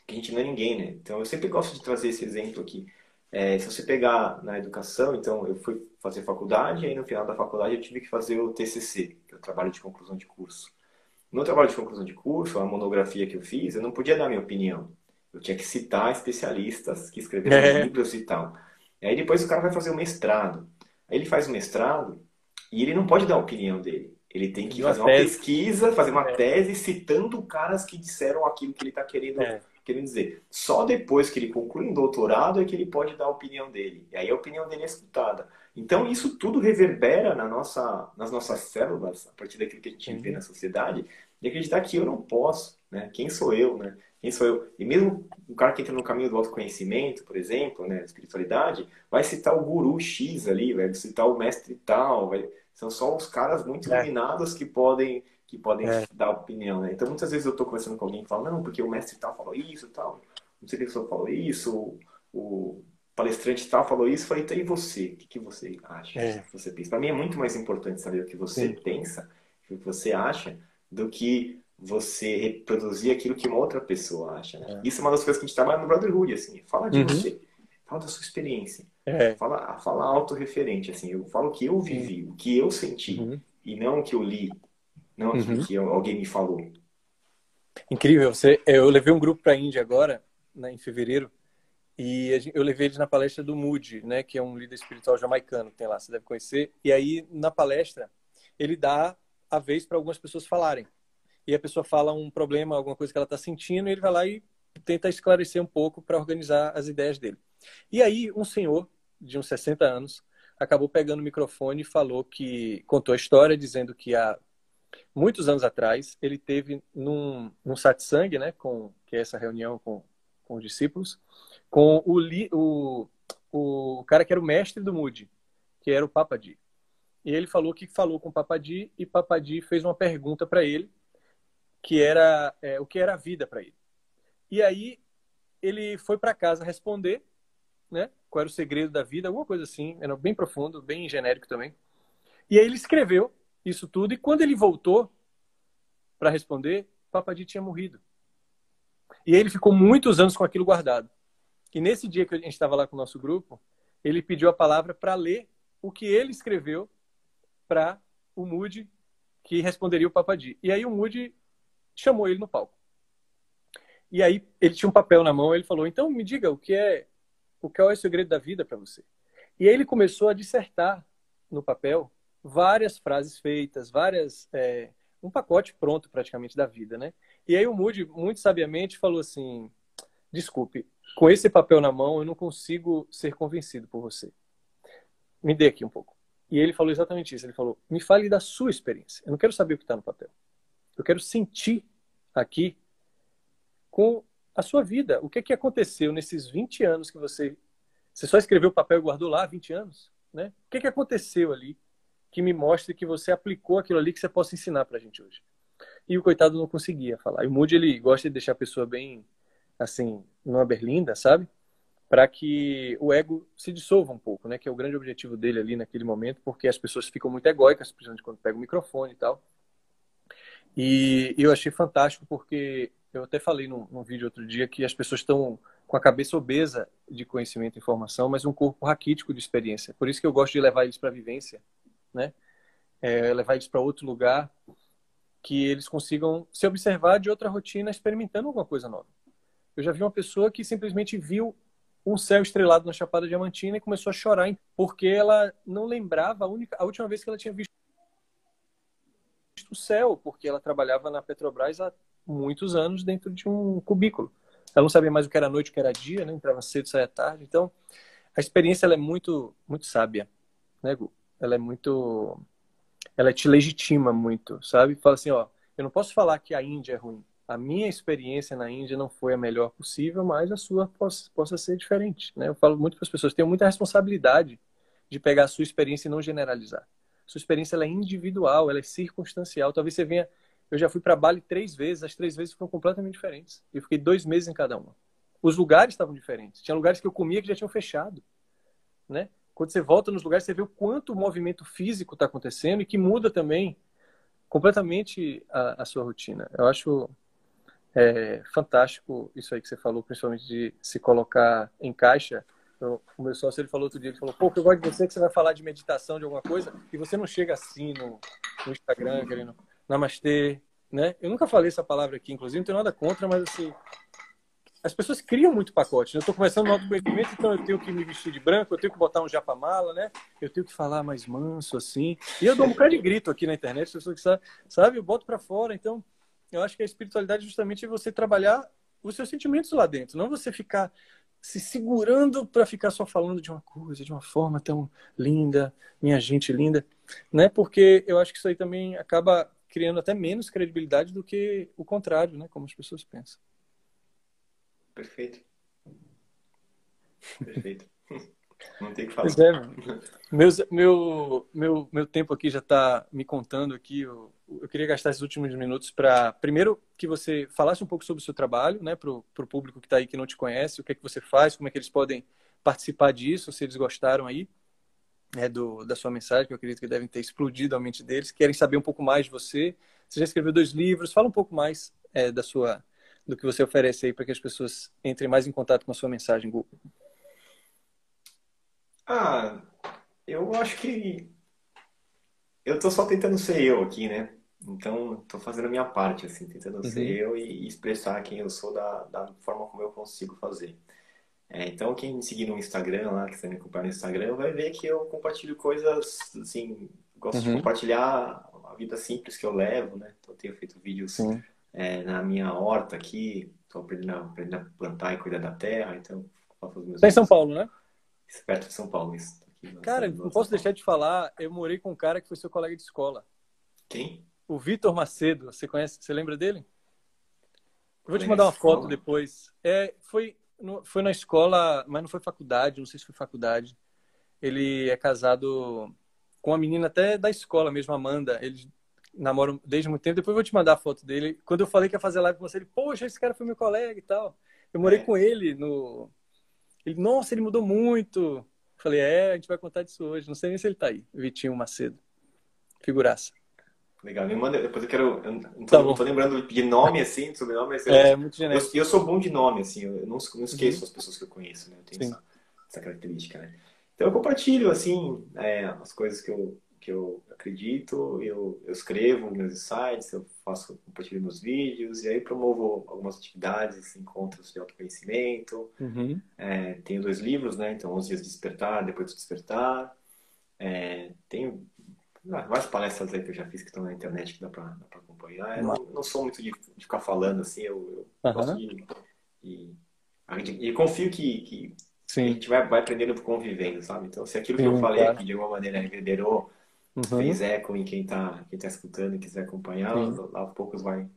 que a gente não é ninguém, né? Então eu sempre gosto de trazer esse exemplo aqui. É, se você pegar na educação, então eu fui fazer faculdade, e aí no final da faculdade eu tive que fazer o TCC, que é o trabalho de conclusão de curso. No trabalho de conclusão de curso, a monografia que eu fiz, eu não podia dar minha opinião. Eu tinha que citar especialistas que escreveram é. livros e tal. E aí depois o cara vai fazer o mestrado. Aí ele faz o mestrado e ele não pode dar a opinião dele. Ele tem que fazer uma tese. pesquisa, fazer uma é. tese citando caras que disseram aquilo que ele está querendo, é. querendo dizer. Só depois que ele conclui um doutorado é que ele pode dar a opinião dele. E aí a opinião dele é escutada. Então isso tudo reverbera na nossa, nas nossas células, a partir daquilo que a gente vê na sociedade, e acreditar que eu não posso, né? Quem sou eu, né? Quem sou eu? E mesmo o cara que entra no caminho do autoconhecimento, por exemplo, né, espiritualidade, vai citar o guru X ali, vai citar o mestre tal, vai... são só os caras muito é. iluminados que podem que podem é. dar opinião, né? Então muitas vezes eu estou conversando com alguém e falo, não, porque o mestre tal falou isso, tal, não sei o que pessoa falou isso, o palestrante tal falou isso, falei, então e você? O que, que você acha? É. Que você pensa? Para mim é muito mais importante saber o que você Sim. pensa, o que você acha, do que você reproduzir aquilo que uma outra pessoa acha. Né? É. Isso é uma das coisas que a gente trabalha no Brotherhood, assim, fala de uhum. você, fala da sua experiência, é. fala, fala autorreferente, assim, eu falo o que eu vivi, o que eu senti, uhum. e não o que eu li, não aquilo uhum. que alguém me falou. Incrível, você, eu levei um grupo para a Índia agora, né, em fevereiro, e eu levei eles na palestra do Moody, né, que é um líder espiritual jamaicano que tem lá, você deve conhecer. E aí, na palestra, ele dá a vez para algumas pessoas falarem e a pessoa fala um problema, alguma coisa que ela está sentindo, e ele vai lá e tenta esclarecer um pouco para organizar as ideias dele. E aí, um senhor de uns 60 anos acabou pegando o microfone e falou que contou a história dizendo que há muitos anos atrás ele teve num, num satsang, né, com que é essa reunião com, com os discípulos, com o, o, o cara que era o mestre do Moody, que era o Papadi. E ele falou que falou com o Papadi e Papadi fez uma pergunta para ele que era é, o que era a vida para ele. E aí ele foi para casa responder, né? Qual era o segredo da vida, alguma coisa assim, era bem profundo, bem genérico também. E aí ele escreveu isso tudo e quando ele voltou, para responder, Papadi tinha morrido. E ele ficou muitos anos com aquilo guardado. E nesse dia que a gente estava lá com o nosso grupo, ele pediu a palavra para ler o que ele escreveu para o Moody, que responderia o Papadi. E aí o Moody chamou ele no palco. E aí ele tinha um papel na mão, ele falou: "Então me diga o que é o que é o segredo da vida para você?" E aí ele começou a dissertar no papel várias frases feitas, várias é, um pacote pronto praticamente da vida, né? E aí o Moody muito sabiamente falou assim: "Desculpe, com esse papel na mão eu não consigo ser convencido por você. Me dê aqui um pouco." E ele falou exatamente isso. Ele falou: "Me fale da sua experiência. Eu não quero saber o que está no papel. Eu quero sentir aqui com a sua vida. O que, que aconteceu nesses 20 anos que você. Você só escreveu o papel e guardou lá 20 anos? Né? O que, que aconteceu ali que me mostre que você aplicou aquilo ali que você possa ensinar para a gente hoje? E o coitado não conseguia falar. E o Moody, ele gosta de deixar a pessoa bem, assim, numa berlinda, sabe? Para que o ego se dissolva um pouco, né? Que é o grande objetivo dele ali naquele momento, porque as pessoas ficam muito egóicas, principalmente quando pega o microfone e tal. E eu achei fantástico porque eu até falei num, num vídeo outro dia que as pessoas estão com a cabeça obesa de conhecimento e informação, mas um corpo raquítico de experiência. Por isso que eu gosto de levar eles para a vivência, né? É, levar eles para outro lugar que eles consigam se observar de outra rotina experimentando alguma coisa nova. Eu já vi uma pessoa que simplesmente viu um céu estrelado na Chapada Diamantina e começou a chorar porque ela não lembrava a, única, a última vez que ela tinha visto o céu, porque ela trabalhava na Petrobras há muitos anos dentro de um cubículo. Ela não sabia mais o que era noite, o que era dia, né? Entrava cedo, saía tarde. Então, a experiência ela é muito, muito sábia, né, Gu? Ela é muito, ela te legitima muito, sabe? Fala assim, ó, eu não posso falar que a Índia é ruim. A minha experiência na Índia não foi a melhor possível, mas a sua possa, possa ser diferente, né? Eu falo muito para as pessoas, tenho muita responsabilidade de pegar a sua experiência e não generalizar. Sua experiência é individual, ela é circunstancial. Talvez você venha eu já fui para Bali três vezes, as três vezes foram completamente diferentes. Eu fiquei dois meses em cada uma. Os lugares estavam diferentes. Tinha lugares que eu comia que já tinham fechado, né? Quando você volta nos lugares, você vê o quanto o movimento físico está acontecendo e que muda também completamente a, a sua rotina. Eu acho é, fantástico isso aí que você falou, principalmente de se colocar em caixa. Eu, o meu sócio ele falou outro dia, ele falou, pô, eu gosto de você que você vai falar de meditação, de alguma coisa, e você não chega assim no, no Instagram, querendo namastê, né? Eu nunca falei essa palavra aqui, inclusive, não tenho nada contra, mas assim, as pessoas criam muito pacote. Né? Eu estou começando no autoconhecimento, então eu tenho que me vestir de branco, eu tenho que botar um japamala, né? Eu tenho que falar mais manso, assim. E eu dou um bocado de grito aqui na internet, as pessoas que sabem, sabe? Eu boto para fora. Então, eu acho que a espiritualidade é justamente você trabalhar os seus sentimentos lá dentro, não você ficar se segurando para ficar só falando de uma coisa, de uma forma tão linda, minha gente linda, né? Porque eu acho que isso aí também acaba criando até menos credibilidade do que o contrário, né? Como as pessoas pensam. Perfeito. Perfeito. Não tem que falar. Pois é, meu, meu, meu tempo aqui já está me contando aqui. Eu, eu, queria gastar esses últimos minutos para, primeiro, que você falasse um pouco sobre o seu trabalho, né, para o público que está aí que não te conhece, o que é que você faz, como é que eles podem participar disso, se eles gostaram aí né, do, da sua mensagem, que eu acredito que devem ter explodido a mente deles, querem saber um pouco mais de você. Você já escreveu dois livros, fala um pouco mais é, da sua, do que você oferece aí para que as pessoas entrem mais em contato com a sua mensagem, Google. Ah, eu acho que eu tô só tentando ser eu aqui, né? Então, tô fazendo a minha parte, assim, tentando uhum. ser eu e expressar quem eu sou da, da forma como eu consigo fazer. É, então, quem me seguir no Instagram lá, que você me acompanha no Instagram, vai ver que eu compartilho coisas, assim, gosto uhum. de compartilhar a vida simples que eu levo, né? Então, eu tenho feito vídeos é, na minha horta aqui, estou aprendendo, aprendendo, a plantar e cuidar da terra, então faço os meus... Tá em São Paulo, né? Perto de São Paulo, isso. cara, não posso deixar de falar, eu morei com um cara que foi seu colega de escola. Quem? O Vitor Macedo, você conhece, você lembra dele? Eu vou te mandar uma foto depois. É, foi foi na escola, mas não foi faculdade, não sei se foi faculdade. Ele é casado com uma menina até da escola mesmo, Amanda. Eles namoram desde muito tempo. Depois eu vou te mandar a foto dele. Quando eu falei que ia fazer live com você, ele, poxa, esse cara foi meu colega e tal. Eu morei é. com ele no. Ele, nossa, ele mudou muito. falei, é, a gente vai contar disso hoje. Não sei nem se ele tá aí. Vitinho Macedo. Figuraça. Legal, me manda, depois eu quero. Eu não Tá tô, bom. não tô lembrando de nome assim, de sobrenome, eu, É muito eu, genérico. eu sou bom de nome, assim, eu não, não esqueço as pessoas que eu conheço, né? Eu tenho essa, essa característica, né? Então eu compartilho, assim, é, as coisas que eu, que eu acredito, eu, eu escrevo meus insights, eu faço, compartilho meus vídeos, e aí promovo algumas atividades, encontros de autoconhecimento. Uhum. É, tenho dois livros, né? Então, 11 dias de despertar, depois do despertar. É, tenho ah, várias palestras aí que eu já fiz que estão na internet que dá para acompanhar. Eu não, não sou muito de, de ficar falando assim, eu, eu Aham. gosto de, de- E confio que, que a Sim. gente vai, vai aprendendo convivendo, sabe? Então, se aquilo que Sim, eu falei claro. aqui de alguma maneira reverberou, Uhum. fez eco em quem tá, quem tá escutando e quiser acompanhar, lá aos poucos vai,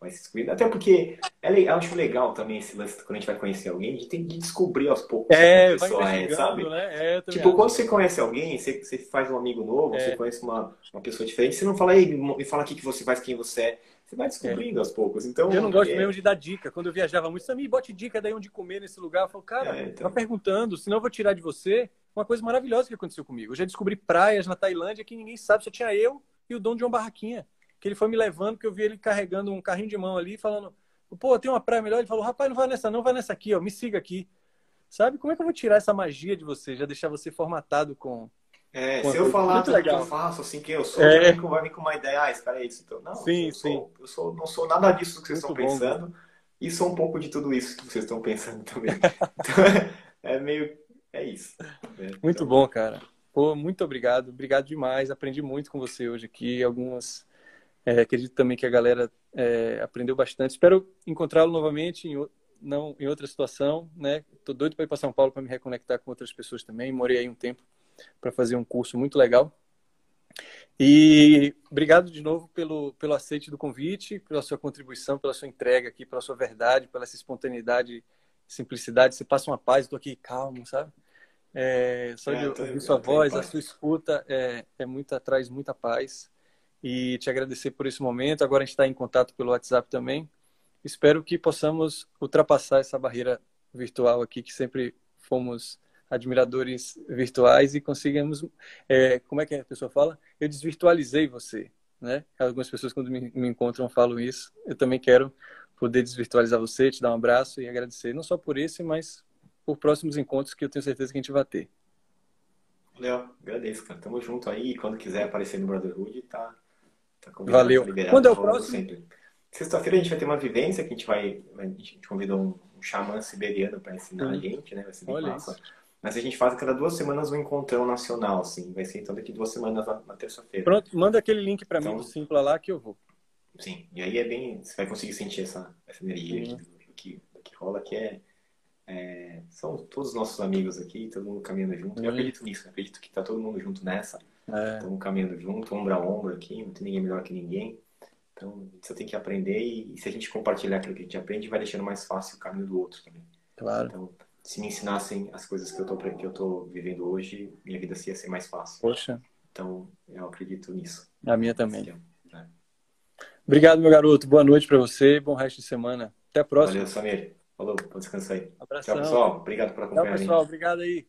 vai se descobrindo. Até porque é eu acho legal também esse lance quando a gente vai conhecer alguém, de ter de descobrir aos poucos É, como a pessoa é, sabe? né? É, Tipo, acho. quando você conhece alguém, você, você faz um amigo novo, É. você conhece uma, uma pessoa diferente, você não fala, ei, me fala aqui que você faz, quem você é. Você vai descobrindo aos poucos. Então, Eu não gosto é, mesmo de dar dica. Quando eu viajava muito, Samir, bote dica daí onde comer nesse lugar. Eu falo, cara, É, então. tá perguntando, senão eu vou tirar de você uma coisa maravilhosa que aconteceu comigo. Eu já descobri praias na Tailândia que ninguém sabe, só tinha eu e o Dom John Barraquinha. Que ele foi me levando, porque eu vi ele carregando um carrinho de mão ali, falando, pô, tem uma praia melhor. Ele falou, rapaz, não vai nessa não, vai nessa aqui, ó, me siga aqui. Sabe? Como é que eu vou tirar essa magia de você? Já deixar você formatado com. É, Uma se eu falar tudo que legal. eu faço, assim, quem eu sou, É. já com- vai vir com uma ideia, ah, esse cara é isso. Então, não, Sim, eu, sim. Sou, eu sou, não sou nada disso que vocês Muito estão bom, pensando. E sou um pouco de tudo isso que vocês estão pensando também. Então, é meio. É isso. né? Muito Então, bom, cara. Pô, muito obrigado. Obrigado demais. Aprendi muito com você hoje aqui. Algumas. é, acredito também que a galera é, aprendeu bastante. Espero encontrá-lo novamente em, não, em outra situação, né? Tô doido para ir para São Paulo para me reconectar com outras pessoas também. Morei aí um tempo para fazer um curso muito legal. E obrigado de novo pelo, pelo aceite do convite, pela sua contribuição, pela sua entrega aqui, pela sua verdade, pela essa espontaneidade, simplicidade. Você passa uma paz, estou aqui calmo, sabe? É, só É, de ouvir sua voz, a sua escuta é, é muita, traz muita paz. E te agradecer por esse momento. Agora a gente está em contato pelo WhatsApp também. Espero que possamos ultrapassar essa barreira virtual aqui, que sempre fomos admiradores virtuais e consigamos. é, como é que a pessoa fala? Eu desvirtualizei você, né? Algumas pessoas quando me, me encontram falam isso. Eu também quero poder desvirtualizar você, te dar um abraço e agradecer não só por esse, mas por próximos encontros que eu tenho certeza que a gente vai ter. Léo, agradeço, cara. Tamo junto aí. Quando quiser aparecer no Brotherhood, tá, tá convidado, Valeu. liberado. Quando é o próximo? Sexta-feira a gente vai ter uma vivência que a gente vai. A gente convida um, um xamã siberiano para ensinar a Uhum. gente, né? Vai ser bem massa. isso. Mas a gente faz cada duas semanas um encontrão nacional, assim. Vai ser então daqui duas semanas na, na terça-feira. Pronto, manda aquele link para mim Então- do Simpla lá que eu vou. Sim. E aí é bem. Você vai conseguir sentir essa, essa energia Uhum. do, que, do que rola, que é, é, São todos os nossos amigos aqui, todo mundo caminhando junto. Eu Uhum. acredito nisso, eu acredito que tá todo mundo junto nessa. É, Estamos caminhando junto, ombro a ombro aqui, não tem ninguém melhor que ninguém. Então, só tem que aprender e, e se a gente compartilhar aquilo que a gente aprende, vai deixando mais fácil o caminho do outro também. claro. Então, se me ensinassem as coisas que eu tô, que eu tô vivendo hoje, minha vida ia ser mais fácil. Poxa, Então, eu acredito nisso. a minha também. Obrigado, meu garoto. Boa noite para você. Bom resto de semana. Até a próxima. Valeu, Samir. Falou, bom descanso aí. Abração. Tchau, pessoal. Obrigado por Tchau, acompanhar gente. pessoal. Obrigado aí.